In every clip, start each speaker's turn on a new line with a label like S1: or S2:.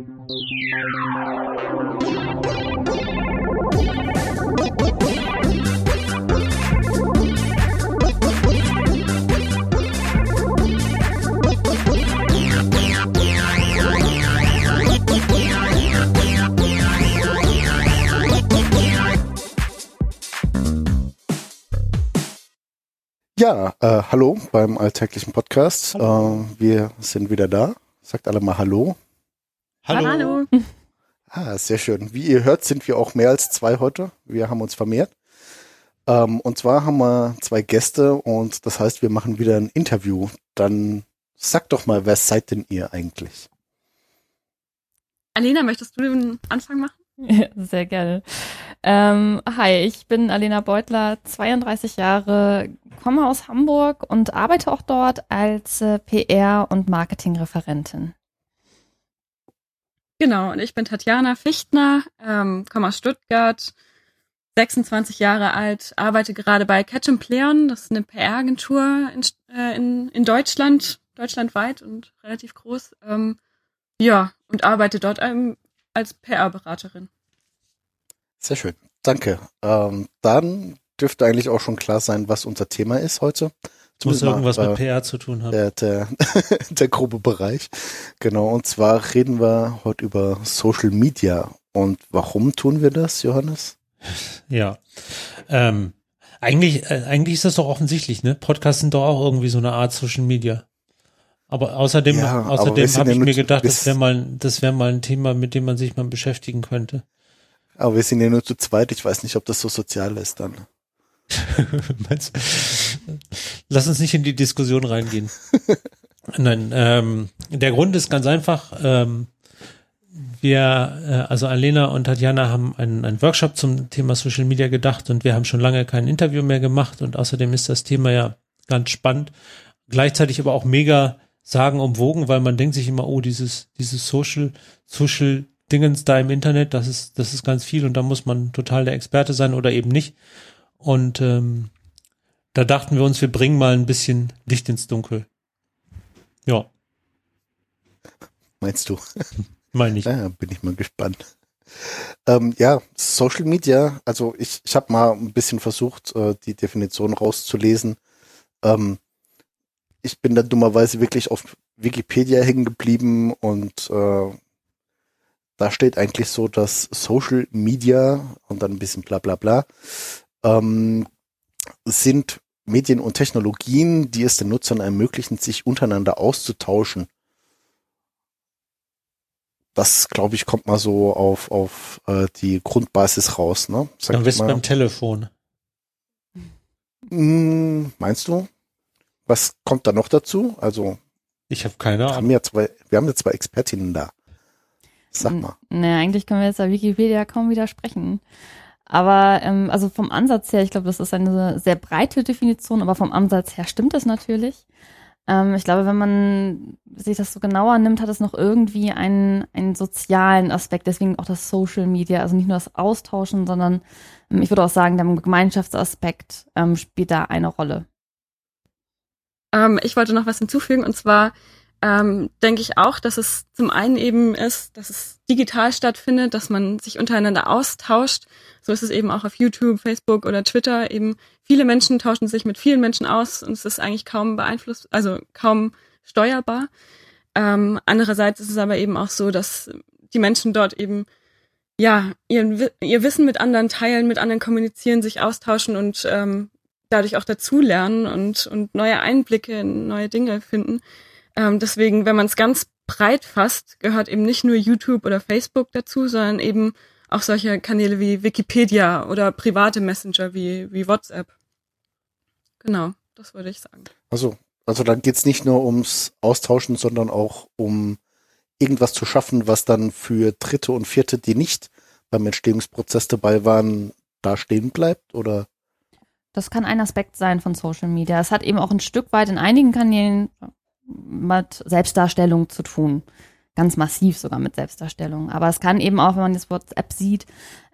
S1: Ja, äh, hallo beim alltäglichen Podcast. Äh, wir sind wieder da. Sagt alle mal Hallo.
S2: Hallo. Hallo.
S1: Ah, sehr schön. Wie ihr hört, sind wir auch mehr als zwei heute. Wir haben uns vermehrt. Ähm, und zwar haben wir zwei Gäste und das heißt, wir machen wieder ein Interview. Dann sag doch mal, wer seid denn ihr eigentlich?
S2: Alena, möchtest du den Anfang machen?
S3: Ja, sehr gerne. Ähm, hi, ich bin Alena Beutler, 32 Jahre, komme aus Hamburg und arbeite auch dort als äh, PR- und Marketingreferentin.
S2: Genau, und ich bin Tatjana Fichtner, ähm, komme aus Stuttgart, 26 Jahre alt, arbeite gerade bei Catch and Playon, das ist eine PR-Agentur in, äh, in, in Deutschland, deutschlandweit und relativ groß. Ähm, ja, und arbeite dort ähm, als PR-Beraterin.
S1: Sehr schön. Danke. Ähm, dann dürfte eigentlich auch schon klar sein, was unser Thema ist heute.
S4: Muss irgendwas mit PR zu tun haben.
S1: Der, der, der grobe Bereich. Genau. Und zwar reden wir heute über Social Media. Und warum tun wir das, Johannes?
S4: Ja. Ähm, eigentlich, äh, eigentlich ist das doch offensichtlich, ne? Podcasts sind doch auch irgendwie so eine Art Social Media. Aber außerdem, ja, außerdem habe ich mir gedacht, das wäre mal, das wäre mal ein Thema, mit dem man sich mal beschäftigen könnte.
S1: Aber wir sind ja nur zu zweit. Ich weiß nicht, ob das so sozial ist dann.
S4: Lass uns nicht in die Diskussion reingehen. Nein, ähm, der Grund ist ganz einfach. Ähm, wir, äh, also Alena und Tatjana haben einen, einen Workshop zum Thema Social Media gedacht und wir haben schon lange kein Interview mehr gemacht und außerdem ist das Thema ja ganz spannend. Gleichzeitig aber auch mega sagen umwogen, weil man denkt sich immer, oh, dieses, dieses Social, Social Dingens da im Internet, das ist, das ist ganz viel und da muss man total der Experte sein oder eben nicht. Und ähm, da dachten wir uns, wir bringen mal ein bisschen Licht ins Dunkel. Ja.
S1: Meinst du?
S4: Meine ich.
S1: Ja, bin ich mal gespannt. Ähm, ja, Social Media, also ich, ich habe mal ein bisschen versucht, äh, die Definition rauszulesen. Ähm, ich bin da dummerweise wirklich auf Wikipedia hängen geblieben und äh, da steht eigentlich so, dass Social Media und dann ein bisschen bla bla bla ähm, sind Medien und Technologien, die es den Nutzern ermöglichen, sich untereinander auszutauschen. Das, glaube ich, kommt mal so auf, auf äh, die Grundbasis raus. Ne?
S4: Sag Dann bist du beim Telefon.
S1: Hm, meinst du? Was kommt da noch dazu? Also
S4: ich habe keine Ahnung.
S1: Haben ja zwei, wir haben ja zwei Expertinnen da. Sag mal.
S3: Naja, eigentlich können wir jetzt bei Wikipedia kaum widersprechen. Aber ähm, also vom Ansatz her, ich glaube, das ist eine sehr breite Definition, aber vom Ansatz her stimmt das natürlich. Ähm, ich glaube, wenn man sich das so genauer nimmt, hat es noch irgendwie einen, einen sozialen Aspekt, deswegen auch das Social Media, also nicht nur das Austauschen, sondern ähm, ich würde auch sagen, der Gemeinschaftsaspekt ähm, spielt da eine Rolle.
S2: Ähm, ich wollte noch was hinzufügen und zwar ähm, denke ich auch, dass es zum einen eben ist, dass es digital stattfindet, dass man sich untereinander austauscht. So ist es eben auch auf YouTube, Facebook oder Twitter. Eben viele Menschen tauschen sich mit vielen Menschen aus und es ist eigentlich kaum beeinflusst, also kaum steuerbar. Ähm, andererseits ist es aber eben auch so, dass die Menschen dort eben ja ihren, ihr Wissen mit anderen teilen, mit anderen kommunizieren, sich austauschen und ähm, dadurch auch dazulernen und, und neue Einblicke in neue Dinge finden. Ähm, deswegen, wenn man es ganz breit fasst, gehört eben nicht nur YouTube oder Facebook dazu, sondern eben auch solche Kanäle wie Wikipedia oder private Messenger wie, wie WhatsApp. Genau, das würde ich sagen.
S1: Also, also dann geht's nicht nur ums Austauschen, sondern auch um irgendwas zu schaffen, was dann für Dritte und Vierte, die nicht beim Entstehungsprozess dabei waren, da stehen bleibt, oder?
S3: Das kann ein Aspekt sein von Social Media. Es hat eben auch ein Stück weit in einigen Kanälen mit Selbstdarstellung zu tun. Ganz massiv sogar mit Selbstdarstellung. Aber es kann eben auch, wenn man das WhatsApp sieht,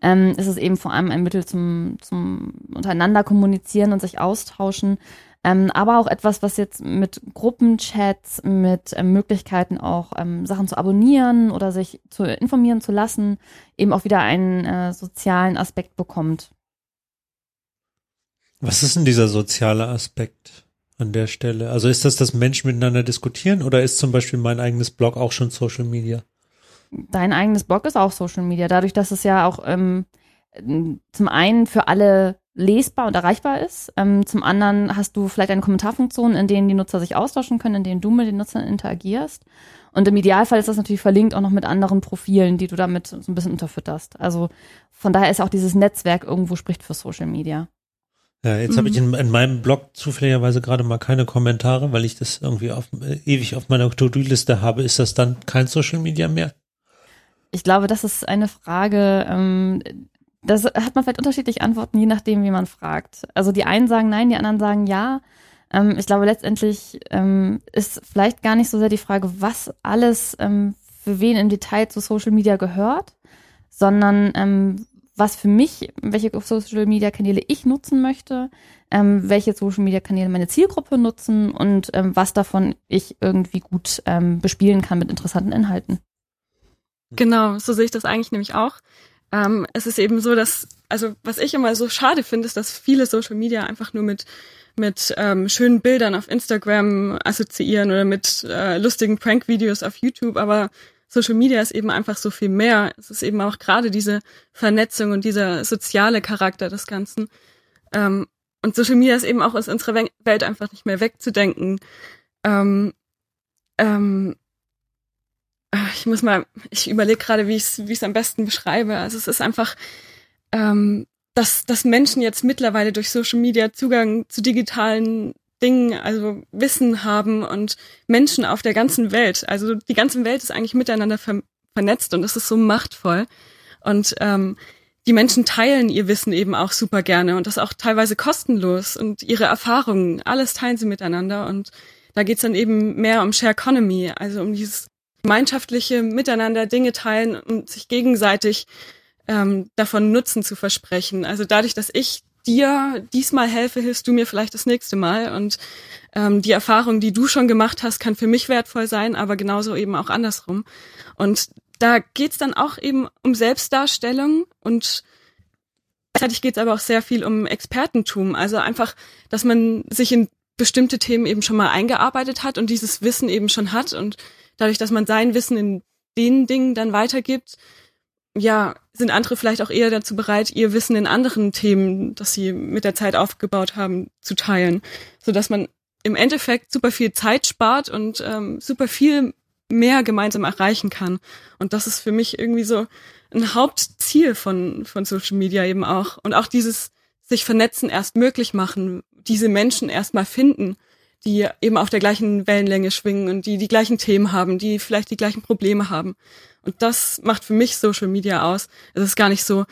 S3: ähm, ist es eben vor allem ein Mittel zum, zum untereinander kommunizieren und sich austauschen. ähm, aber auch etwas, was jetzt mit Gruppenchats, mit ähm, Möglichkeiten auch ähm, Sachen zu abonnieren oder sich zu informieren zu lassen, eben auch wieder einen äh, sozialen Aspekt bekommt.
S4: Was ist denn dieser soziale Aspekt an der Stelle? Also ist das, dass Menschen miteinander diskutieren oder ist zum Beispiel mein eigenes Blog auch schon Social Media?
S3: Dein eigenes Blog ist auch Social Media, dadurch, dass es ja auch ähm, zum einen für alle lesbar und erreichbar ist. Ähm, zum anderen hast du vielleicht eine Kommentarfunktion, in denen die Nutzer sich austauschen können, in denen du mit den Nutzern interagierst. Und im Idealfall ist das natürlich verlinkt auch noch mit anderen Profilen, die du damit so ein bisschen unterfütterst. Also von daher ist auch dieses Netzwerk irgendwo spricht für Social Media.
S4: Ja, jetzt mhm. habe ich in, in, meinem Blog zufälligerweise gerade mal keine Kommentare, weil ich das irgendwie auf, äh, ewig auf meiner To-Do-Liste habe. Ist das dann kein Social Media mehr?
S3: Ich glaube, das ist eine Frage, ähm, das hat man vielleicht unterschiedliche Antworten, je nachdem, wie man fragt. Also die einen sagen nein, die anderen sagen ja. Ähm, ich glaube, letztendlich ähm, ist vielleicht gar nicht so sehr die Frage, was alles ähm, für wen im Detail zu Social Media gehört, sondern ähm, was für mich, welche Social Media Kanäle ich nutzen möchte, ähm, welche Social Media Kanäle meine Zielgruppe nutzen und ähm, was davon ich irgendwie gut ähm, bespielen kann mit interessanten Inhalten.
S2: Genau, so sehe ich das eigentlich nämlich auch. Ähm, es ist eben so, dass, also was ich immer so schade finde, ist, dass viele Social Media einfach nur mit mit ähm, schönen Bildern auf Instagram assoziieren oder mit äh, lustigen Prank-Videos auf YouTube, aber Social Media ist eben einfach so viel mehr. Es ist eben auch gerade diese Vernetzung und dieser soziale Charakter des Ganzen. Ähm, und Social Media ist eben auch aus unserer Welt einfach nicht mehr wegzudenken. Ähm, ähm, ich muss mal, ich überlege gerade, wie ich es wie am besten beschreibe. Also es ist einfach, ähm, dass, dass Menschen jetzt mittlerweile durch Social Media Zugang zu digitalen Dingen, also Wissen haben und Menschen auf der ganzen Welt. Also die ganze Welt ist eigentlich miteinander ver vernetzt und es ist so machtvoll. Und ähm, die Menschen teilen ihr Wissen eben auch super gerne und das auch teilweise kostenlos und ihre Erfahrungen, alles teilen sie miteinander und da geht's dann eben mehr um Share Economy, also um dieses gemeinschaftliche Miteinander Dinge teilen und sich gegenseitig ähm, davon Nutzen zu versprechen. Also dadurch, dass ich dir diesmal helfe, hilfst du mir vielleicht das nächste Mal. Und ähm, die Erfahrung, die du schon gemacht hast, kann für mich wertvoll sein, aber genauso eben auch andersrum. Und da geht's dann auch eben um Selbstdarstellung und gleichzeitig geht's aber auch sehr viel um Expertentum. Also einfach, dass man sich in bestimmte Themen eben schon mal eingearbeitet hat und dieses Wissen eben schon hat und dadurch, dass man sein Wissen in den Dingen dann weitergibt, ja, sind andere vielleicht auch eher dazu bereit, ihr Wissen in anderen Themen, das sie mit der Zeit aufgebaut haben, zu teilen, so dass man im Endeffekt super viel Zeit spart und ähm, super viel mehr gemeinsam erreichen kann. Und das ist für mich irgendwie so ein Hauptziel von von Social Media eben auch und auch dieses sich vernetzen erst möglich machen, diese Menschen erst mal finden die eben auf der gleichen Wellenlänge schwingen und die die gleichen Themen haben, die vielleicht die gleichen Probleme haben. Und das macht für mich Social Media aus. Es ist gar nicht so,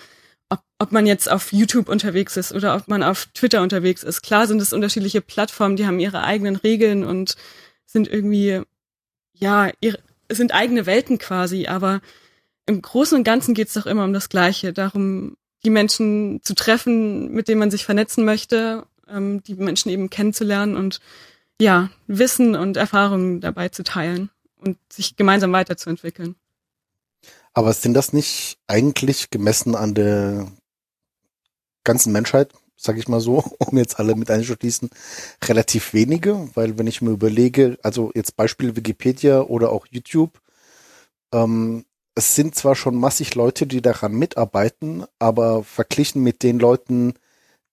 S2: ob, ob man jetzt auf YouTube unterwegs ist oder ob man auf Twitter unterwegs ist. Klar sind es unterschiedliche Plattformen, die haben ihre eigenen Regeln und sind irgendwie, ja, ihre, sind eigene Welten quasi, aber im Großen und Ganzen geht es doch immer um das Gleiche, darum, die Menschen zu treffen, mit denen man sich vernetzen möchte, ähm, die Menschen eben kennenzulernen und ja, Wissen und Erfahrungen dabei zu teilen und sich gemeinsam weiterzuentwickeln.
S1: Aber sind das nicht eigentlich gemessen an der ganzen Menschheit, sag ich mal so, um jetzt alle mit einzuschließen, relativ wenige? Weil wenn ich mir überlege, also jetzt Beispiel Wikipedia oder auch YouTube, ähm, es sind zwar schon massig Leute, die daran mitarbeiten, aber verglichen mit den Leuten,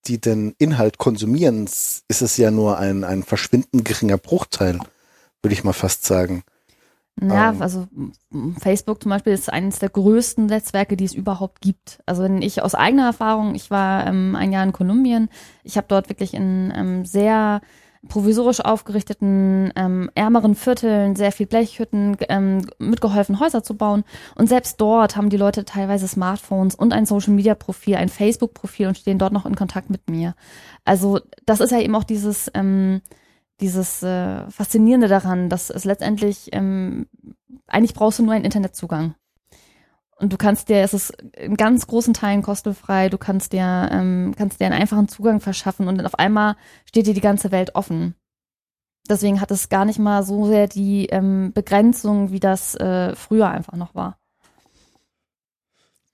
S1: die den Inhalt konsumieren, ist es ja nur ein, ein verschwindend geringer Bruchteil, würde ich mal fast sagen.
S3: Ja, ähm. also Facebook zum Beispiel ist eines der größten Netzwerke, die es überhaupt gibt. Also wenn ich aus eigener Erfahrung, ich war ähm, ein Jahr in Kolumbien, ich habe dort wirklich in ähm, sehr provisorisch aufgerichteten, ähm, ärmeren Vierteln, sehr viel Blechhütten ähm, mitgeholfen, Häuser zu bauen. Und selbst dort haben die Leute teilweise Smartphones und ein Social-Media-Profil, ein Facebook-Profil und stehen dort noch in Kontakt mit mir. Also das ist ja eben auch dieses, ähm, dieses äh, Faszinierende daran, dass es letztendlich, ähm, eigentlich brauchst du nur einen Internetzugang. Und du kannst dir, es ist in ganz großen Teilen kostenfrei, du kannst dir, ähm, kannst dir einen einfachen Zugang verschaffen und dann auf einmal steht dir die ganze Welt offen. Deswegen hat es gar nicht mal so sehr die ähm, Begrenzung, wie das äh, früher einfach noch war.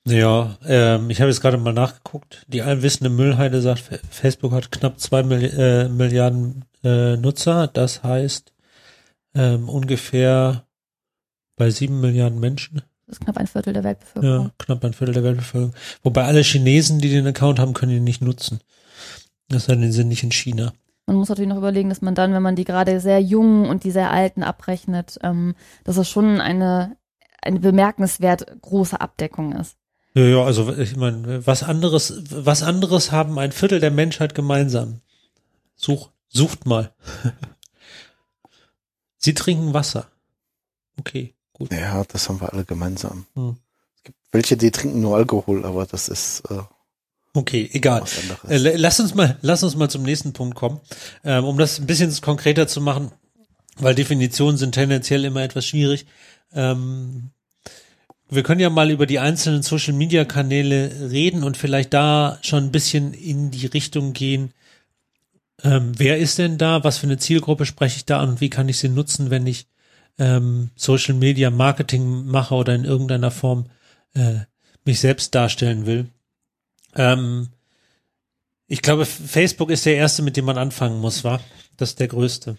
S4: Ja, ähm, ich habe jetzt gerade mal nachgeguckt. Die allwissende Müllheide sagt, Facebook hat knapp zwei Milli äh, Milliarden äh, Nutzer. Das heißt ähm, ungefähr bei sieben Milliarden Menschen.
S3: Das ist knapp ein Viertel der Weltbevölkerung.
S4: Ja, knapp ein Viertel der Weltbevölkerung. Wobei alle Chinesen, die den Account haben, können ihn nicht nutzen. Das denn, die sind nicht in China.
S3: Man muss natürlich noch überlegen, dass man dann, wenn man die gerade sehr jungen und die sehr alten abrechnet, ähm, dass das schon eine, eine bemerkenswert große Abdeckung ist.
S4: Ja, ja, also ich meine, was anderes, was anderes haben ein Viertel der Menschheit gemeinsam. Such, sucht mal. Sie trinken Wasser. Okay, gut.
S1: Ja, das haben wir alle gemeinsam. Hm. Es gibt welche, die trinken nur Alkohol, aber das ist äh,
S4: Okay, egal. Äh, lass uns mal, lass uns mal zum nächsten Punkt kommen, ähm, um das ein bisschen konkreter zu machen, weil Definitionen sind tendenziell immer etwas schwierig. Ähm, wir können ja mal über die einzelnen Social Media Kanäle reden und vielleicht da schon ein bisschen in die Richtung gehen. Ähm, wer ist denn da? Was für eine Zielgruppe spreche ich da an und wie kann ich sie nutzen, wenn ich ähm, Social Media Marketing mache oder in irgendeiner Form äh, mich selbst darstellen will? Ähm, ich glaube, Facebook ist der erste, mit dem man anfangen muss, war. Das ist der größte.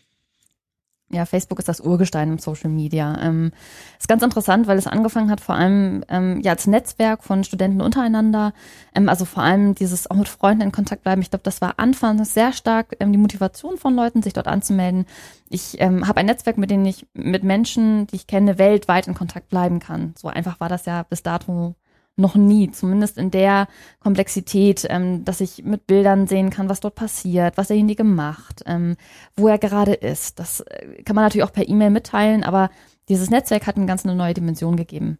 S3: Ja, Facebook ist das Urgestein im Social Media. Ähm, ist ganz interessant, weil es angefangen hat vor allem ähm, ja als Netzwerk von Studenten untereinander. Ähm, also vor allem dieses auch mit Freunden in Kontakt bleiben. Ich glaube, das war anfangs sehr stark ähm, die Motivation von Leuten, sich dort anzumelden. Ich ähm, habe ein Netzwerk, mit dem ich mit Menschen, die ich kenne, weltweit in Kontakt bleiben kann. So einfach war das ja bis dato noch nie, zumindest in der Komplexität, ähm, dass ich mit Bildern sehen kann, was dort passiert, was derjenige macht, ähm, wo er gerade ist. Das äh, kann man natürlich auch per E-Mail mitteilen, aber dieses Netzwerk hat eine ganz eine neue Dimension gegeben.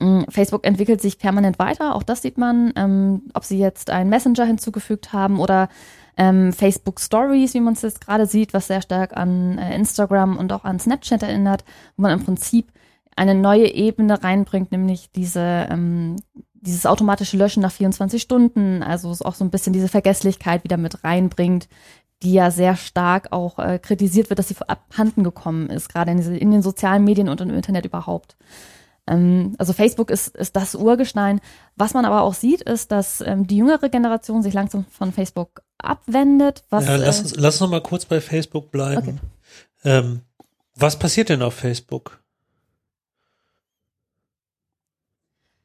S3: Mm, Facebook entwickelt sich permanent weiter, auch das sieht man, ähm, ob sie jetzt einen Messenger hinzugefügt haben oder ähm, Facebook Stories, wie man es jetzt gerade sieht, was sehr stark an äh, Instagram und auch an Snapchat erinnert, wo man im Prinzip eine neue Ebene reinbringt, nämlich diese, ähm, dieses automatische Löschen nach 24 Stunden, also auch so ein bisschen diese Vergesslichkeit wieder mit reinbringt, die ja sehr stark auch äh, kritisiert wird, dass sie abhanden gekommen ist, gerade in, diese, in den sozialen Medien und im Internet überhaupt. Ähm, also Facebook ist, ist das Urgestein. Was man aber auch sieht, ist, dass ähm, die jüngere Generation sich langsam von Facebook abwendet. Was,
S4: ja, lass, uns, äh, lass uns noch mal kurz bei Facebook bleiben. Okay. Ähm, was passiert denn auf Facebook?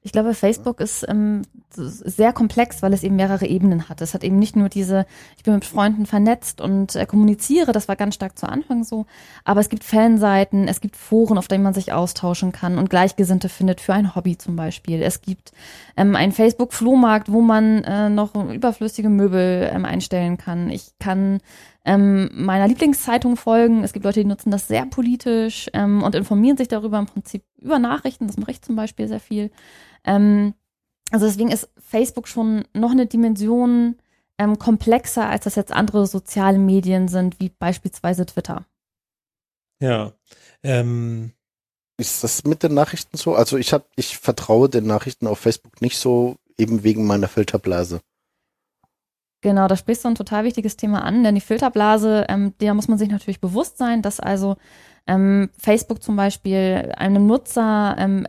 S3: Ich glaube, Facebook ist ähm, sehr komplex, weil es eben mehrere Ebenen hat. Es hat eben nicht nur diese, ich bin mit Freunden vernetzt und äh, kommuniziere, das war ganz stark zu Anfang so, aber es gibt Fanseiten, es gibt Foren, auf denen man sich austauschen kann und Gleichgesinnte findet für ein Hobby zum Beispiel. Es gibt ähm, einen Facebook-Flohmarkt, wo man äh, noch überflüssige Möbel ähm, einstellen kann. Ich kann ähm, meiner Lieblingszeitung folgen. Es gibt Leute, die nutzen das sehr politisch ähm, und informieren sich darüber im Prinzip über Nachrichten. Das mache ich zum Beispiel sehr viel. Ähm, also deswegen ist Facebook schon noch eine Dimension ähm, komplexer, als das jetzt andere soziale Medien sind, wie beispielsweise Twitter.
S4: Ja. Ähm,
S1: ist das mit den Nachrichten so? Also ich habe, ich vertraue den Nachrichten auf Facebook nicht so, eben wegen meiner Filterblase.
S3: Genau, da sprichst du ein total wichtiges Thema an, denn die Filterblase, ähm, der muss man sich natürlich bewusst sein, dass also ähm, Facebook zum Beispiel einem Nutzer ähm,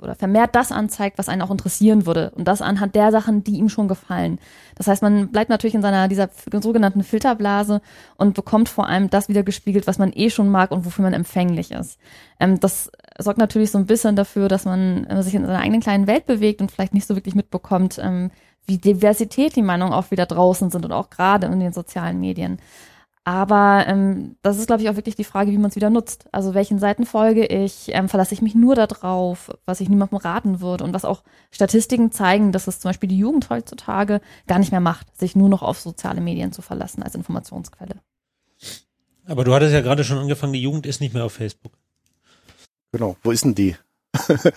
S3: oder vermehrt das anzeigt, was einen auch interessieren würde. Und das anhand der Sachen, die ihm schon gefallen. Das heißt, man bleibt natürlich in seiner, dieser sogenannten Filterblase und bekommt vor allem das wieder gespiegelt, was man eh schon mag und wofür man empfänglich ist. Ähm, das sorgt natürlich so ein bisschen dafür, dass man äh, sich in seiner eigenen kleinen Welt bewegt und vielleicht nicht so wirklich mitbekommt, ähm, wie Diversität die Meinungen auch wieder draußen sind und auch gerade in den sozialen Medien. Aber ähm, das ist, glaube ich, auch wirklich die Frage, wie man es wieder nutzt. Also welchen Seiten folge ich? Ähm, verlasse ich mich nur darauf, was ich niemandem raten würde und was auch Statistiken zeigen, dass es zum Beispiel die Jugend heutzutage gar nicht mehr macht, sich nur noch auf soziale Medien zu verlassen als Informationsquelle.
S4: Aber du hattest ja gerade schon angefangen, die Jugend ist nicht mehr auf Facebook.
S1: Genau. Wo ist denn die?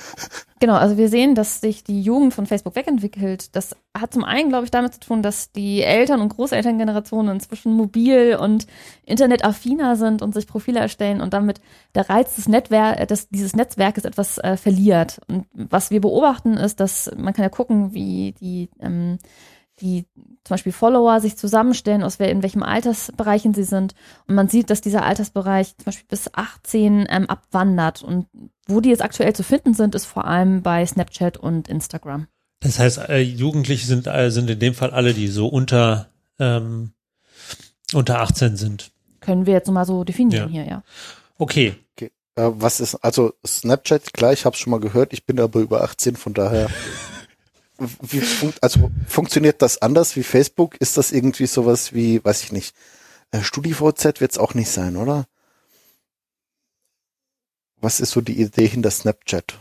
S3: Genau, also wir sehen, dass sich die Jugend von Facebook wegentwickelt. Das hat zum einen, glaube ich, damit zu tun, dass die Eltern- und Großelterngenerationen inzwischen mobil und internetaffiner sind und sich Profile erstellen und damit der Reiz des Netzwer des, dieses Netzwerkes etwas äh, verliert. Und was wir beobachten ist, dass man kann ja gucken, wie die ähm, die zum Beispiel Follower sich zusammenstellen, aus wel in welchem Altersbereichen sie sind. Und man sieht, dass dieser Altersbereich zum Beispiel bis 18 ähm, abwandert. Und wo die jetzt aktuell zu finden sind, ist vor allem bei Snapchat und Instagram.
S4: Das heißt, äh, Jugendliche sind, äh, sind in dem Fall alle, die so unter, ähm, unter 18 sind.
S3: Können wir jetzt mal so definieren
S4: Ja.
S3: hier, ja.
S4: Okay.
S1: Okay. Äh, was ist, also Snapchat, klar, ich habe schon mal gehört, ich bin aber über 18, von daher. Wie funkt, also funktioniert das anders wie Facebook? Ist das irgendwie sowas wie, weiß ich nicht, äh, StudiVZ wird es auch nicht sein, oder? Was ist so die Idee hinter Snapchat?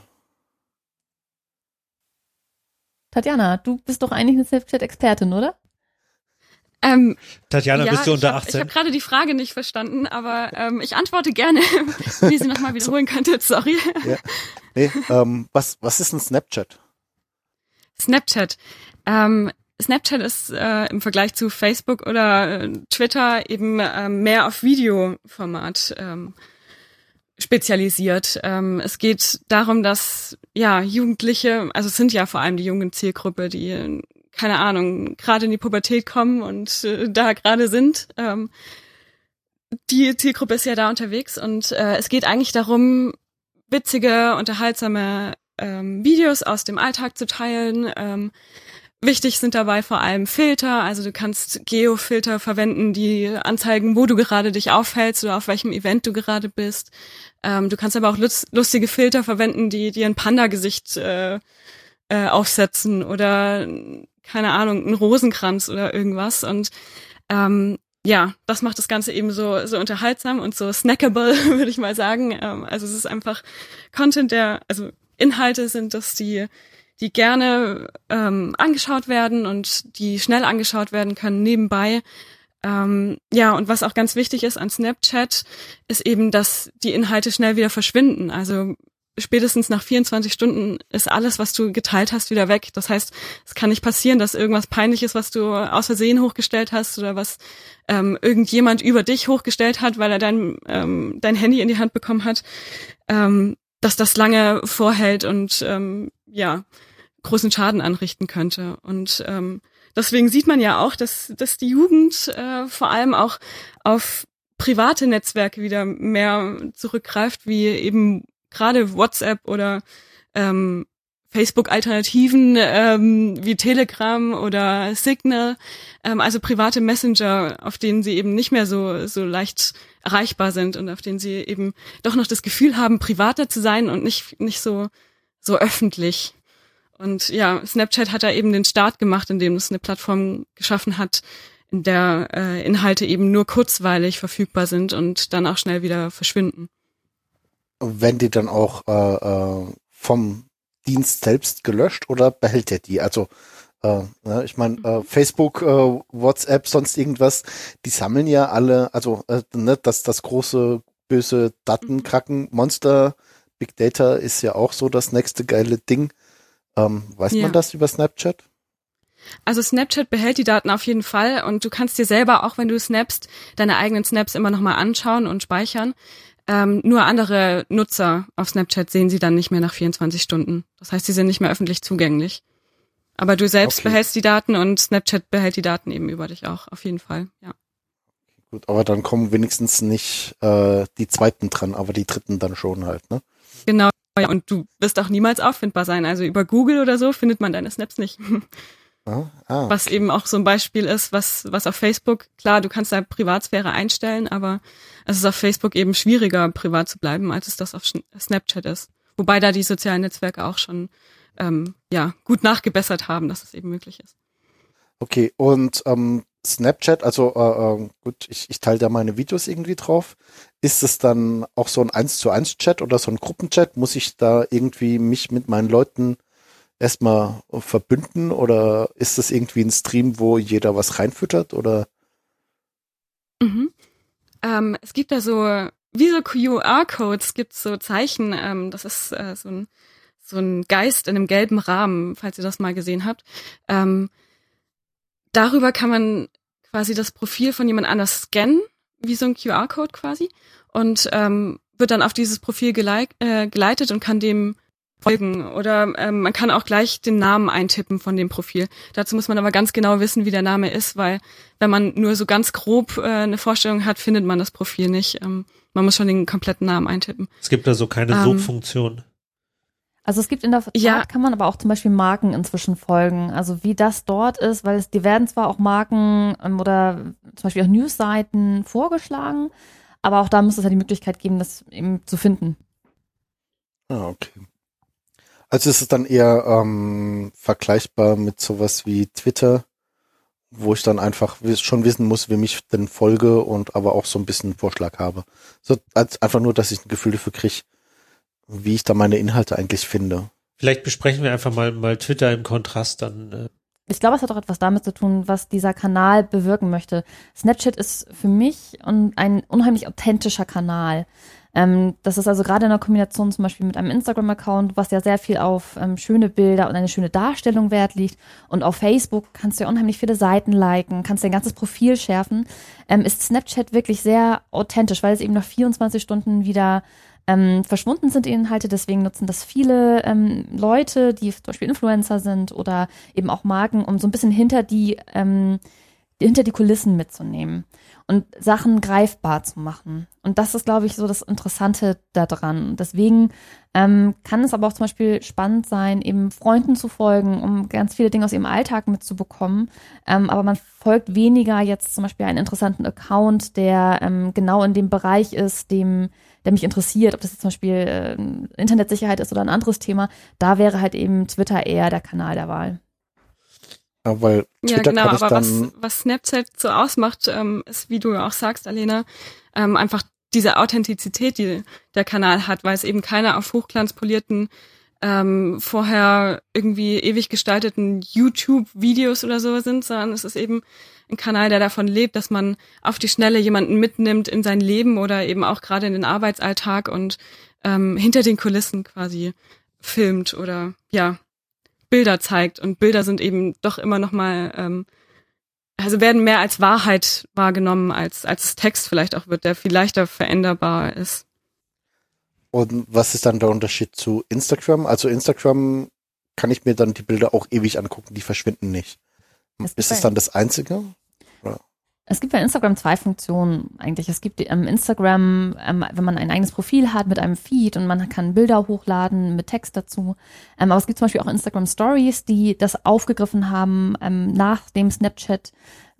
S3: Tatjana, du bist doch eigentlich eine Snapchat-Expertin, oder?
S2: Ähm,
S4: Tatjana, bist du
S2: ich
S4: unter
S2: hab, Ich
S4: 18?
S2: habe gerade die Frage nicht verstanden, aber ähm, ich antworte gerne, wie Sie nochmal wiederholen könntet. Sorry.
S1: Nee, ähm, was, was ist ein Snapchat?
S2: Snapchat. Ähm, Snapchat ist äh, im Vergleich zu Facebook oder äh, Twitter eben ähm, mehr auf Videoformat ähm, spezialisiert. Ähm, es geht darum, dass ja Jugendliche, also es sind ja vor allem die jungen Zielgruppe, die äh, keine Ahnung gerade in die Pubertät kommen und äh, da gerade sind. Ähm, die Zielgruppe ist ja da unterwegs und äh, es geht eigentlich darum, witzige, unterhaltsame ähm, Videos aus dem Alltag zu teilen. Ähm, wichtig sind dabei vor allem Filter, also du kannst Geofilter verwenden, die anzeigen, wo du gerade dich aufhältst oder auf welchem Event du gerade bist. Ähm, du kannst aber auch lust lustige Filter verwenden, die dir ein Panda-Gesicht äh, äh, aufsetzen oder keine Ahnung, ein Rosenkranz oder irgendwas. Und ähm, ja, das macht das Ganze eben so, so unterhaltsam und so snackable, würde ich mal sagen. Ähm, also es ist einfach Content, der, also Inhalte sind das, die, die gerne ähm, angeschaut werden und die schnell angeschaut werden können nebenbei. Ähm, ja, und was auch ganz wichtig ist an Snapchat, ist eben, dass die Inhalte schnell wieder verschwinden. Also spätestens nach 24 Stunden ist alles, was du geteilt hast, wieder weg. Das heißt, es kann nicht passieren, dass irgendwas peinliches, was du aus Versehen hochgestellt hast oder was ähm, irgendjemand über dich hochgestellt hat, weil er dein, ähm, dein Handy in die Hand bekommen hat, ähm, dass das lange vorhält und ähm, ja großen Schaden anrichten könnte. Und ähm, deswegen sieht man ja auch, dass, dass die Jugend äh, vor allem auch auf private Netzwerke wieder mehr zurückgreift, wie eben gerade WhatsApp oder ähm, Facebook-Alternativen ähm, wie Telegram oder Signal, ähm, also private Messenger, auf denen sie eben nicht mehr so so leicht erreichbar sind und auf denen sie eben doch noch das Gefühl haben, privater zu sein und nicht nicht so so öffentlich. Und ja, Snapchat hat da eben den Start gemacht, indem es eine Plattform geschaffen hat, in der äh, Inhalte eben nur kurzweilig verfügbar sind und dann auch schnell wieder verschwinden.
S1: Werden die dann auch äh, äh, vom Dienst selbst gelöscht oder behält er die? Also äh, ne, ich meine, äh, Facebook, äh, WhatsApp, sonst irgendwas, die sammeln ja alle, also äh, ne, das, das große böse Datenkraken Monster, Big Data ist ja auch so das nächste geile Ding. Ähm, weiß
S2: Ja.
S1: man das über Snapchat?
S2: Also Snapchat behält die Daten auf jeden Fall und du kannst dir selber, auch wenn du snappst, deine eigenen Snaps immer nochmal anschauen und speichern. Ähm, nur andere Nutzer auf Snapchat sehen sie dann nicht mehr nach 24 Stunden. Das heißt, sie sind nicht mehr öffentlich zugänglich. Aber du selbst
S1: Okay.
S2: behältst die Daten und Snapchat behält die Daten eben über dich auch, auf jeden Fall, ja.
S1: Gut, aber dann kommen wenigstens nicht äh, die zweiten dran, aber die dritten dann schon halt, ne?
S2: Genau. Ja, und du wirst auch niemals auffindbar sein. Also über Google oder so findet man deine Snaps nicht.
S1: Ah, ah,
S2: was eben auch so ein Beispiel ist, was, was auf Facebook, klar, du kannst da Privatsphäre einstellen, aber es ist auf Facebook eben schwieriger, privat zu bleiben, als es das auf Snapchat ist. Wobei da die sozialen Netzwerke auch schon ähm, ja, gut nachgebessert haben, dass es eben möglich ist.
S1: Okay, und ähm, Snapchat, also äh, äh, gut, ich, ich teile da meine Videos irgendwie drauf. Ist es dann auch so ein 1 zu 1 Chat oder so ein Gruppenchat? Muss ich da irgendwie mich mit meinen Leuten erstmal verbünden oder ist das irgendwie ein Stream, wo jeder was reinfüttert oder
S2: Mhm. Ähm, es gibt da so wie so QR-Codes gibt so Zeichen. Ähm, das ist äh, so ein so ein Geist in einem gelben Rahmen, falls ihr das mal gesehen habt. Ähm, darüber kann man quasi das Profil von jemand anders scannen, wie so ein QR-Code quasi, und ähm, wird dann auf dieses Profil geleit, äh, geleitet und kann dem folgen. Oder ähm, man kann auch gleich den Namen eintippen von dem Profil. Dazu muss man aber ganz genau wissen, wie der Name ist, weil wenn man nur so ganz grob äh, eine Vorstellung hat, findet man das Profil nicht. Ähm, man muss schon den kompletten Namen eintippen.
S4: Es gibt da so keine
S2: Ähm,
S4: Suchfunktion.
S3: Also es gibt in der Tat,
S2: Ja.
S3: kann man aber auch zum Beispiel Marken inzwischen folgen. Also wie das dort ist, weil es, die werden zwar auch Marken ähm, oder zum Beispiel auch Newsseiten vorgeschlagen, aber auch da muss es ja die Möglichkeit geben, das eben zu finden.
S1: Ah, okay. Also ist es dann eher ähm, vergleichbar mit sowas wie Twitter, wo ich dann einfach schon wissen muss, wem ich denn folge und aber auch so ein bisschen Vorschlag habe. So als einfach nur, dass ich ein Gefühl dafür kriege, wie ich da meine Inhalte eigentlich finde.
S4: Vielleicht besprechen wir einfach mal, mal Twitter im Kontrast dann. Äh,
S3: Ich glaube, es hat auch etwas damit zu tun, was dieser Kanal bewirken möchte. Snapchat ist für mich un- ein unheimlich authentischer Kanal. Ähm, das ist also gerade in der Kombination zum Beispiel mit einem Instagram-Account, was ja sehr viel auf ähm, schöne Bilder und eine schöne Darstellung Wert liegt. Und auf Facebook kannst du ja unheimlich viele Seiten liken, kannst dein ganzes Profil schärfen. Ähm, ist Snapchat wirklich sehr authentisch, weil es eben nach 24 Stunden wieder ähm, verschwunden sind die Inhalte. Deswegen nutzen das viele ähm, Leute, die zum Beispiel Influencer sind oder eben auch Marken, um so ein bisschen hinter die, ähm, hinter die Kulissen mitzunehmen und Sachen greifbar zu machen. Und das ist, glaube ich, so das Interessante daran. Deswegen ähm, kann es aber auch zum Beispiel spannend sein, eben Freunden zu folgen, um ganz viele Dinge aus ihrem Alltag mitzubekommen. Ähm, aber man folgt weniger jetzt zum Beispiel einen interessanten Account, der ähm, genau in dem Bereich ist, dem der mich interessiert, ob das jetzt zum Beispiel äh, Internetsicherheit ist oder ein anderes Thema. Da wäre halt eben Twitter eher der Kanal der Wahl.
S1: Ja, weil
S2: Ja, genau, aber was, was Snapchat so ausmacht, ähm, ist, wie du auch sagst, Alena, ähm, einfach diese Authentizität, die der Kanal hat, weil es eben keine auf hochglanzpolierten, ähm, vorher irgendwie ewig gestalteten YouTube-Videos oder so sind, sondern es ist eben ein Kanal, der davon lebt, dass man auf die Schnelle jemanden mitnimmt in sein Leben oder eben auch gerade in den Arbeitsalltag und ähm, hinter den Kulissen quasi filmt oder ja Bilder zeigt und Bilder sind eben doch immer noch mal ähm, also werden mehr als Wahrheit wahrgenommen als als Text vielleicht auch wird, der viel leichter veränderbar ist.
S1: Und was ist dann der Unterschied zu Instagram? Also Instagram kann ich mir dann die Bilder auch ewig angucken, die verschwinden nicht.
S3: Es
S1: Ist es dann das Einzige?
S3: Es gibt bei Instagram zwei Funktionen eigentlich. Es gibt ähm, Instagram, ähm, wenn man ein eigenes Profil hat mit einem Feed und man kann Bilder hochladen mit Text dazu. Ähm, aber es gibt zum Beispiel auch Instagram Stories, die das aufgegriffen haben, ähm, nachdem Snapchat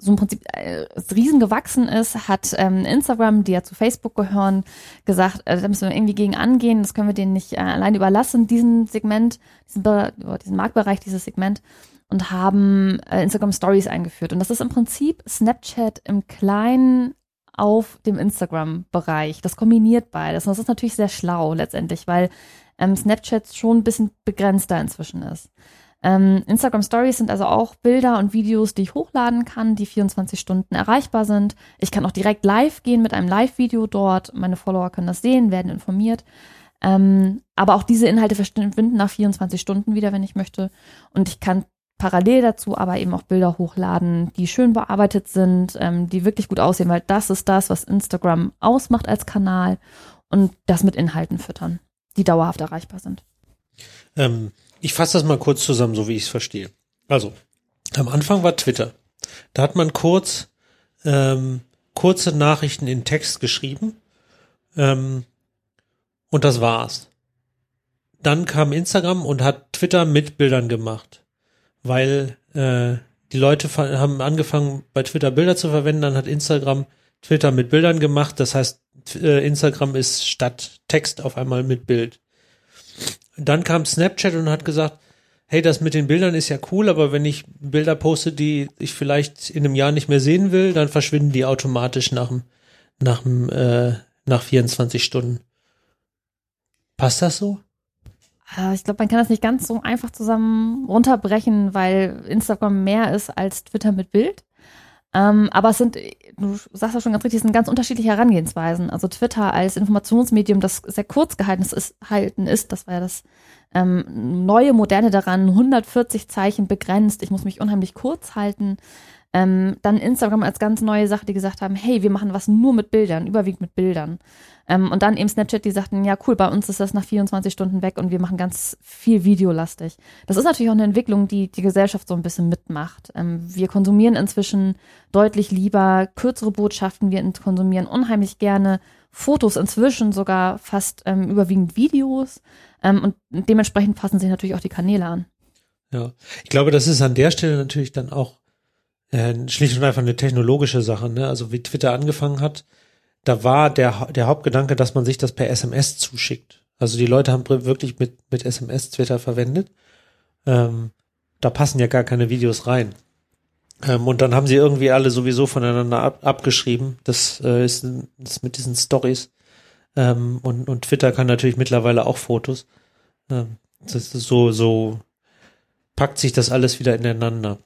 S3: so im Prinzip äh, riesen gewachsen ist, hat ähm, Instagram, die ja zu Facebook gehören, gesagt, äh, da müssen wir irgendwie gegen angehen, das können wir denen nicht äh, allein überlassen, diesen Segment, diesen, Be diesen Marktbereich, dieses Segment und haben äh, Instagram Stories eingeführt. Und das ist im Prinzip Snapchat im Kleinen auf dem Instagram-Bereich. Das kombiniert beides. Und das ist natürlich sehr schlau letztendlich, weil ähm, Snapchat schon ein bisschen begrenzter inzwischen ist. Ähm, Instagram Stories sind also auch Bilder und Videos, die ich hochladen kann, die 24 Stunden erreichbar sind. Ich kann auch direkt live gehen mit einem Live-Video dort. Meine Follower können das sehen, werden informiert. Ähm, aber auch diese Inhalte verschwinden nach 24 Stunden wieder, wenn ich möchte. Und ich kann parallel dazu aber eben auch Bilder hochladen, die schön bearbeitet sind, ähm, die wirklich gut aussehen, weil das ist das, was Instagram ausmacht als Kanal und das mit Inhalten füttern, die dauerhaft erreichbar sind.
S4: ähm, ich fasse das mal kurz zusammen, so wie ich es verstehe. Also, am Anfang war Twitter. Da hat man kurz ähm, kurze Nachrichten in Text geschrieben ähm, und das war's. Dann kam Instagram und hat Twitter mit Bildern gemacht, weil äh, die Leute haben angefangen bei Twitter Bilder zu verwenden, dann hat Instagram Twitter mit Bildern gemacht. Das heißt, äh, Instagram ist statt Text auf einmal mit Bild. Dann kam Snapchat und hat gesagt, hey, das mit den Bildern ist ja cool, aber wenn ich Bilder poste, die ich vielleicht in einem Jahr nicht mehr sehen will, dann verschwinden die automatisch nach nach äh, nach 24 Stunden. Passt das so?
S3: Äh, Ich glaube, man kann das nicht ganz so einfach zusammen runterbrechen, weil Instagram mehr ist als Twitter mit Bild. Ähm, aber es sind, du sagst ja schon ganz richtig, es sind ganz unterschiedliche Herangehensweisen. Also Twitter als Informationsmedium, das sehr kurz gehalten ist, ist das war ja das ähm, neue Moderne daran, 140 Zeichen begrenzt, ich muss mich unheimlich kurz halten. Ähm, dann Instagram als ganz neue Sache, die gesagt haben, hey, wir machen was nur mit Bildern, überwiegend mit Bildern. Ähm, und dann eben Snapchat, die sagten, ja cool, bei uns ist das nach 24 Stunden weg und wir machen ganz viel videolastig. Das ist natürlich auch eine Entwicklung, die die Gesellschaft so ein bisschen mitmacht. Ähm, wir konsumieren inzwischen deutlich lieber kürzere Botschaften, wir konsumieren unheimlich gerne Fotos, inzwischen sogar fast ähm, überwiegend Videos. Ähm, und dementsprechend passen sich natürlich auch die Kanäle an.
S4: Ja, ich glaube, das ist an der Stelle natürlich dann auch äh, schlicht und einfach eine technologische Sache. Ne? Also wie Twitter angefangen hat, da war der, der Hauptgedanke, dass man sich das per SMS zuschickt. Also die Leute haben wirklich mit, mit SMS Twitter verwendet. Ähm, da passen ja gar keine Videos rein. Ähm, und dann haben sie irgendwie alle sowieso voneinander ab, abgeschrieben. Das äh, ist, ist mit diesen Stories. Ähm, und, und Twitter kann natürlich mittlerweile auch Fotos. Ähm, das ist so, so packt sich das alles wieder ineinander.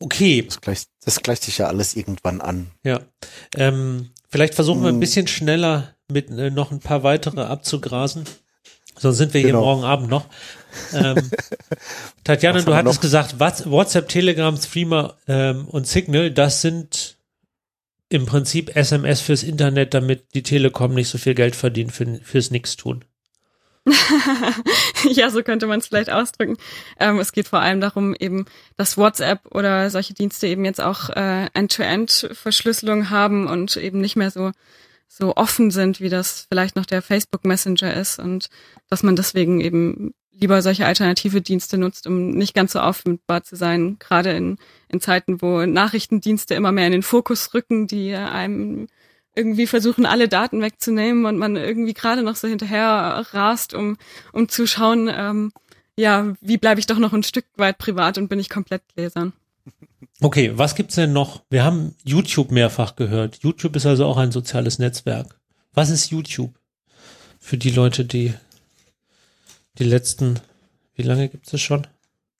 S4: Okay.
S1: Das gleicht, das gleicht sich ja alles irgendwann an.
S4: Ja. Ähm, vielleicht versuchen wir ein hm. bisschen schneller mit äh, noch ein paar weitere abzugrasen. Sonst sind wir genau. hier morgen Abend noch. Ähm, Tatjana, du hattest gesagt, WhatsApp, Telegram, Streamer ähm, und Signal, das sind im Prinzip SMS fürs Internet, damit die Telekom nicht so viel Geld verdient für, fürs Nix-Tun.
S2: ja, so könnte man es vielleicht ausdrücken. Ähm, es geht vor allem darum, eben, dass WhatsApp oder solche Dienste eben jetzt auch äh, End-to-End-Verschlüsselung haben und eben nicht mehr so so offen sind, wie das vielleicht noch der Facebook Messenger ist und dass man deswegen eben lieber solche alternative Dienste nutzt, um nicht ganz so auffindbar zu sein, gerade in, in Zeiten, wo Nachrichtendienste immer mehr in den Fokus rücken, die einem irgendwie versuchen, alle Daten wegzunehmen und man irgendwie gerade noch so hinterher rast, um, um zu schauen, ähm, ja, wie bleibe ich doch noch ein Stück weit privat und bin ich komplett Lesern.
S4: Okay, was gibt's denn noch? Wir haben YouTube mehrfach gehört. YouTube ist also auch ein soziales Netzwerk. Was ist YouTube? Für die Leute, die die letzten, wie lange gibt's es schon?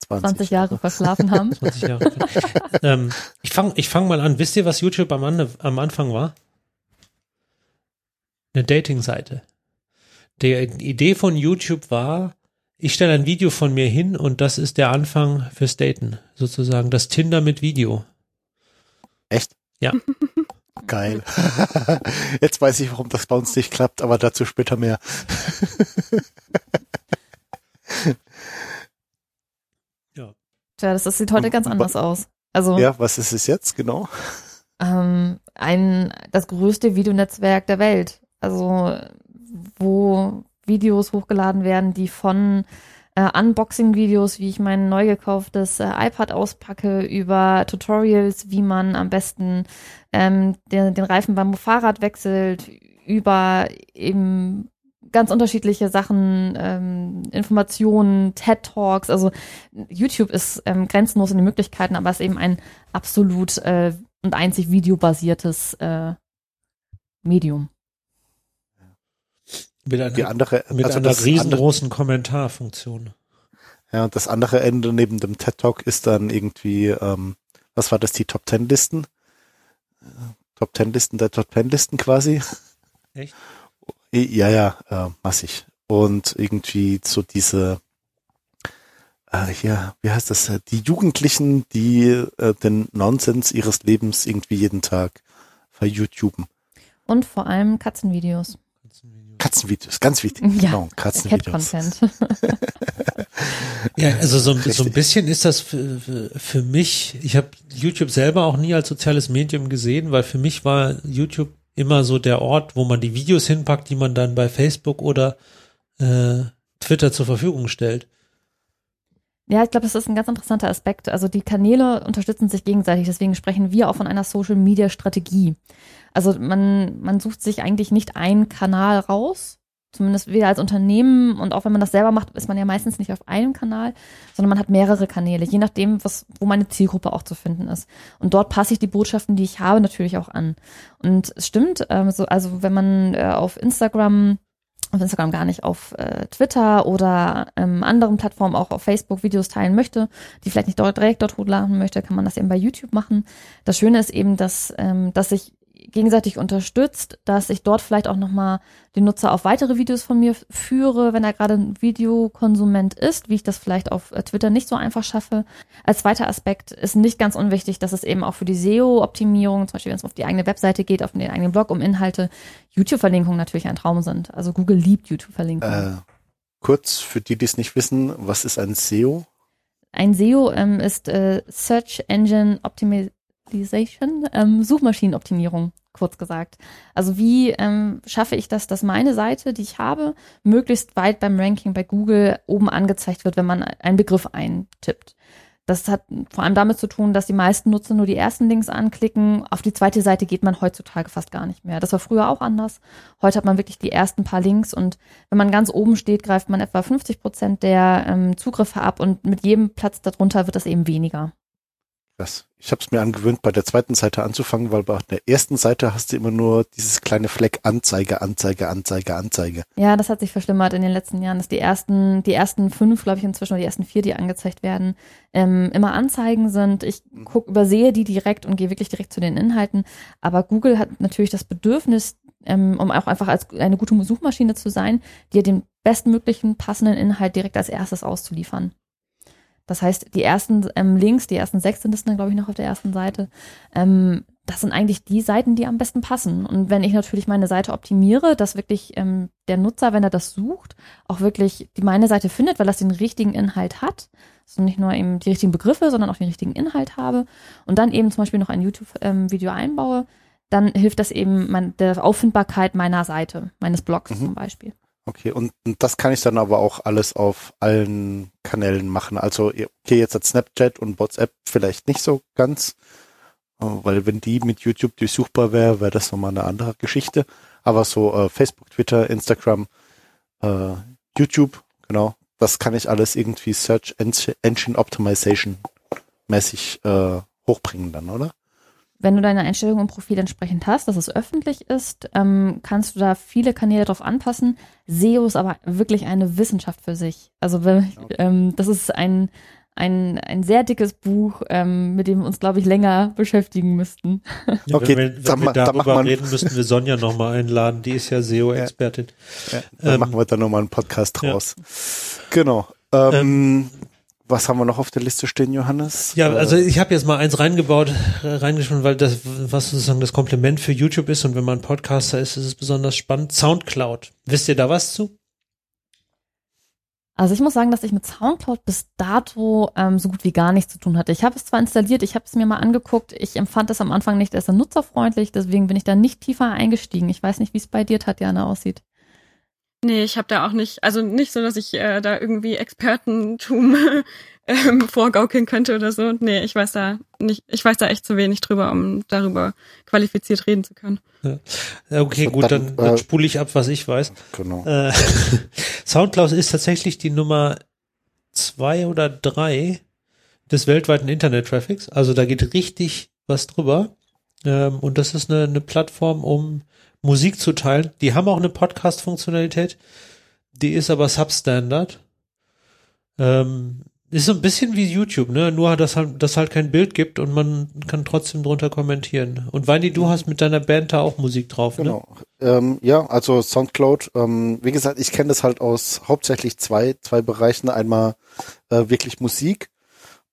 S3: 20, 20 Jahre verschlafen haben. 20 Jahre.
S4: ähm, ich fange ich fang mal an. Wisst ihr, was YouTube am, am Anfang war? eine Dating-Seite. Die Idee von YouTube war, ich stelle ein Video von mir hin und das ist der Anfang fürs Daten, sozusagen das Tinder mit Video.
S1: Echt?
S4: Ja.
S1: Geil. Jetzt weiß ich, warum das bei uns nicht klappt, aber dazu später mehr.
S3: ja. Tja, das, das sieht heute ganz anders aus. Also.
S1: Ja, was ist es jetzt genau?
S3: Ähm, ein, das größte Videonetzwerk der Welt. Also wo Videos hochgeladen werden, die von äh, Unboxing-Videos, wie ich mein neu gekauftes äh, iPad auspacke, über Tutorials, wie man am besten ähm, den, den Reifen beim Fahrrad wechselt, über eben ganz unterschiedliche Sachen, ähm, Informationen, TED Talks. Also YouTube ist ähm, grenzenlos in den Möglichkeiten, aber es ist eben ein absolut äh, und einzig videobasiertes äh, Medium.
S4: Mit einer, die andere, mit also einer riesengroßen andere, Kommentarfunktion.
S1: Ja, und das andere Ende neben dem TED Talk ist dann irgendwie, ähm, was war das, die Top Ten Listen? Top Ten Listen der Top Ten Listen quasi. Echt? Ja, ja, äh, massig. Und irgendwie so diese, äh, hier, wie heißt das, die Jugendlichen, die äh, den Nonsens ihres Lebens irgendwie jeden Tag verYouTuben.
S3: Und vor allem Katzenvideos.
S1: Katzenvideos, ganz wichtig.
S3: Ja, genau, Katzenvideos.
S4: ja, also so, so ein bisschen ist das für, für, für mich, ich habe YouTube selber auch nie als soziales Medium gesehen, weil für mich war YouTube immer so der Ort, wo man die Videos hinpackt, die man dann bei Facebook oder äh, Twitter zur Verfügung stellt.
S3: Ja, ich glaube, das ist ein ganz interessanter Aspekt. Also die Kanäle unterstützen sich gegenseitig, deswegen sprechen wir auch von einer Social-Media-Strategie. Also man, man sucht sich eigentlich nicht einen Kanal raus, zumindest weder als Unternehmen und auch wenn man das selber macht, ist man ja meistens nicht auf einem Kanal, sondern man hat mehrere Kanäle, je nachdem, was, wo meine Zielgruppe auch zu finden ist. Und dort passe ich die Botschaften, die ich habe, natürlich auch an. Und es stimmt, ähm, so, also wenn man äh, auf Instagram auf Instagram gar nicht auf äh, Twitter oder ähm, anderen Plattformen auch auf Facebook Videos teilen möchte, die vielleicht nicht dort, direkt dort hochladen möchte, kann man das eben bei YouTube machen. Das Schöne ist eben, dass, ähm, dass ich gegenseitig unterstützt, dass ich dort vielleicht auch nochmal den Nutzer auf weitere Videos von mir führe, wenn er gerade ein Videokonsument ist, wie ich das vielleicht auf äh, Twitter nicht so einfach schaffe. Als zweiter Aspekt ist nicht ganz unwichtig, dass es eben auch für die SEO-Optimierung, zum Beispiel wenn es auf die eigene Webseite geht, auf den eigenen Blog um Inhalte, YouTube-Verlinkungen natürlich ein Traum sind. Also Google liebt YouTube-Verlinkungen.
S1: Äh, kurz für die, die es nicht wissen, was ist ein SEO?
S3: Ein SEO ähm, ist äh, Search Engine Optimization Optimization, ähm, Suchmaschinenoptimierung, kurz gesagt. Also wie ähm, schaffe ich das, dass meine Seite, die ich habe, möglichst weit beim Ranking bei Google oben angezeigt wird, wenn man einen Begriff eintippt. Das hat vor allem damit zu tun, dass die meisten Nutzer nur die ersten Links anklicken. Auf die zweite Seite geht man heutzutage fast gar nicht mehr. Das war früher auch anders. Heute hat man wirklich die ersten paar Links und wenn man ganz oben steht, greift man etwa 50 Prozent der ähm, Zugriffe ab und mit jedem Platz darunter wird das eben weniger.
S1: Das, ich habe es mir angewöhnt, bei der zweiten Seite anzufangen, weil bei der ersten Seite hast du immer nur dieses kleine Fleck Anzeige, Anzeige, Anzeige, Anzeige.
S3: Ja, das hat sich verschlimmert in den letzten Jahren, dass die ersten, die ersten fünf, glaube ich, inzwischen oder die ersten vier, die angezeigt werden, ähm, immer Anzeigen sind. Ich guck, übersehe die direkt und gehe wirklich direkt zu den Inhalten. Aber Google hat natürlich das Bedürfnis, ähm, um auch einfach als eine gute Suchmaschine zu sein, dir den bestmöglichen passenden Inhalt direkt als erstes auszuliefern. Das heißt, die ersten ähm, Links, die ersten sechs sind es dann, glaube ich, noch auf der ersten Seite. Ähm, das sind eigentlich die Seiten, die am besten passen. Und wenn ich natürlich meine Seite optimiere, dass wirklich ähm, der Nutzer, wenn er das sucht, auch wirklich die meine Seite findet, weil das den richtigen Inhalt hat. Also nicht nur eben die richtigen Begriffe, sondern auch den richtigen Inhalt habe. Und dann eben zum Beispiel noch ein YouTube-Video ähm, einbaue, dann hilft das eben mein, der Auffindbarkeit meiner Seite, meines Blogs mhm. zum Beispiel.
S1: Okay, und, und das kann ich dann aber auch alles auf allen Kanälen machen. Also, okay, jetzt hat Snapchat und WhatsApp vielleicht nicht so ganz, äh, weil wenn die mit YouTube durchsuchbar wäre, wäre das nochmal eine andere Geschichte. Aber so äh, Facebook, Twitter, Instagram, äh, YouTube, genau, das kann ich alles irgendwie Search Engine Optimization mäßig äh, hochbringen dann, oder?
S3: Wenn du deine Einstellung im Profil entsprechend hast, dass es öffentlich ist, ähm, kannst du da viele Kanäle drauf anpassen. SEO ist aber wirklich eine Wissenschaft für sich. Also okay. ähm, das ist ein, ein, ein sehr dickes Buch, ähm, mit dem wir uns, glaube ich, länger beschäftigen müssten.
S4: Ja, okay, wenn wir, wenn wir darüber reden, müssten wir Sonja nochmal einladen. Die ist ja SEO-Expertin.
S1: Ja, ja, dann ähm, machen wir da nochmal einen Podcast draus. Ja. Genau. Ähm, ähm was haben wir noch auf der Liste stehen, Johannes?
S4: Ja, also ich habe jetzt mal eins reingebaut, reingeschrieben, weil das, was sozusagen das Komplement für YouTube ist und wenn man Podcaster ist, ist es besonders spannend. Soundcloud. Wisst ihr da was zu?
S3: Also ich muss sagen, dass ich mit Soundcloud bis dato ähm, so gut wie gar nichts zu tun hatte. Ich habe es zwar installiert, ich habe es mir mal angeguckt, ich empfand es am Anfang nicht als nutzerfreundlich, deswegen bin ich da nicht tiefer eingestiegen. Ich weiß nicht, wie es bei dir, Tatjana, aussieht.
S2: Nee, ich habe da auch nicht, also nicht so, dass ich äh, da irgendwie Expertentum ähm, vorgaukeln könnte oder so. Nee, ich weiß da nicht, ich weiß da echt zu wenig drüber, um darüber qualifiziert reden zu können.
S4: Ja. Okay, gut, dann, dann äh, spule ich ab, was ich weiß. Genau. Äh, Soundcloud ist tatsächlich die Nummer zwei oder drei des weltweiten Internet-Traffics. Also da geht richtig was drüber. Ähm, und das ist eine, eine Plattform, um Musik zu teilen. Die haben auch eine Podcast-Funktionalität. Die ist aber Substandard. Ähm, ist so ein bisschen wie YouTube, ne? Nur, dass halt, dass halt kein Bild gibt und man kann trotzdem drunter kommentieren. Und Weini, du hast mit deiner Band da auch Musik drauf,
S1: ne? Genau. Ähm, ja, also Soundcloud, ähm, wie gesagt, ich kenne das halt aus hauptsächlich zwei, zwei Bereichen. Einmal äh, wirklich Musik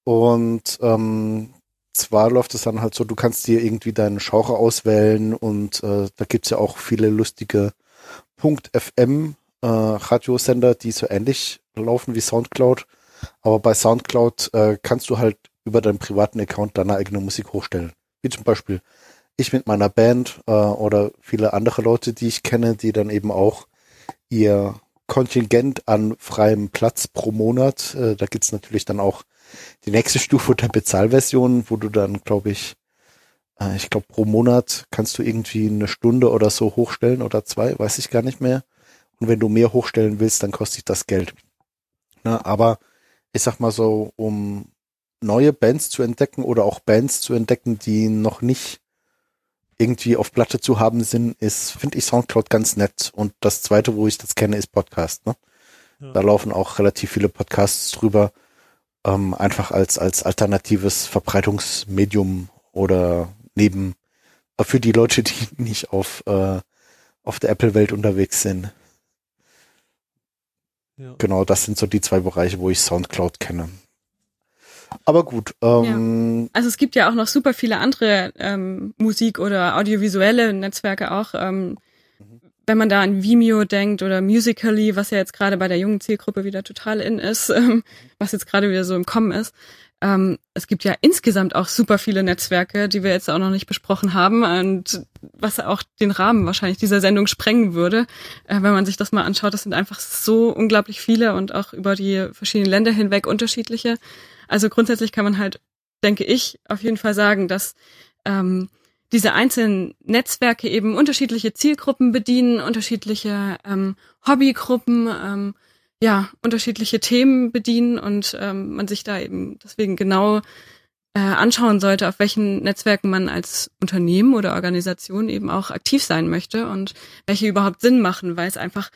S1: und ähm, zwar läuft es dann halt so, du kannst dir irgendwie deinen Genre auswählen und äh, da gibt's ja auch viele lustige .fm äh, Radiosender, die so ähnlich laufen wie Soundcloud. Aber bei Soundcloud äh, kannst du halt über deinen privaten Account deine eigene Musik hochstellen. Wie zum Beispiel ich mit meiner Band äh, oder viele andere Leute, die ich kenne, die dann eben auch ihr Kontingent an freiem Platz pro Monat, äh, da gibt's natürlich dann auch die nächste Stufe der Bezahlversion, wo du dann, glaube ich, äh, ich glaube pro Monat kannst du irgendwie eine Stunde oder so hochstellen oder zwei, weiß ich gar nicht mehr. Und wenn du mehr hochstellen willst, dann kostet dich das Geld. Na, aber ich sag mal so, um neue Bands zu entdecken oder auch Bands zu entdecken, die noch nicht irgendwie auf Platte zu haben sind, ist, finde ich Soundcloud ganz nett. Und das zweite, wo ich das kenne, ist Podcast. Ne? Ja. Da laufen auch relativ viele Podcasts drüber, ähm, einfach als, als alternatives Verbreitungsmedium oder neben, äh, für die Leute, die nicht auf, äh, auf der Apple-Welt unterwegs sind. Ja. Genau, das sind so die zwei Bereiche, wo ich Soundcloud kenne. Aber gut. Ähm,
S2: ja. Also es gibt ja auch noch super viele andere ähm, Musik- oder audiovisuelle Netzwerke auch. Ähm, wenn man da an Vimeo denkt oder Musically, was ja jetzt gerade bei der jungen Zielgruppe wieder total in ist, ähm, was jetzt gerade wieder so im Kommen ist. Ähm, es gibt ja insgesamt auch super viele Netzwerke, die wir jetzt auch noch nicht besprochen haben und was auch den Rahmen wahrscheinlich dieser Sendung sprengen würde, äh, wenn man sich das mal anschaut. Das sind einfach so unglaublich viele und auch über die verschiedenen Länder hinweg unterschiedliche. Also grundsätzlich kann man halt, denke ich, auf jeden Fall sagen, dass ähm, diese einzelnen Netzwerke eben unterschiedliche Zielgruppen bedienen, unterschiedliche ähm, Hobbygruppen, ähm, ja, unterschiedliche Themen bedienen und ähm, man sich da eben deswegen genau äh, anschauen sollte, auf welchen Netzwerken man als Unternehmen oder Organisation eben auch aktiv sein möchte und welche überhaupt Sinn machen, weil es einfach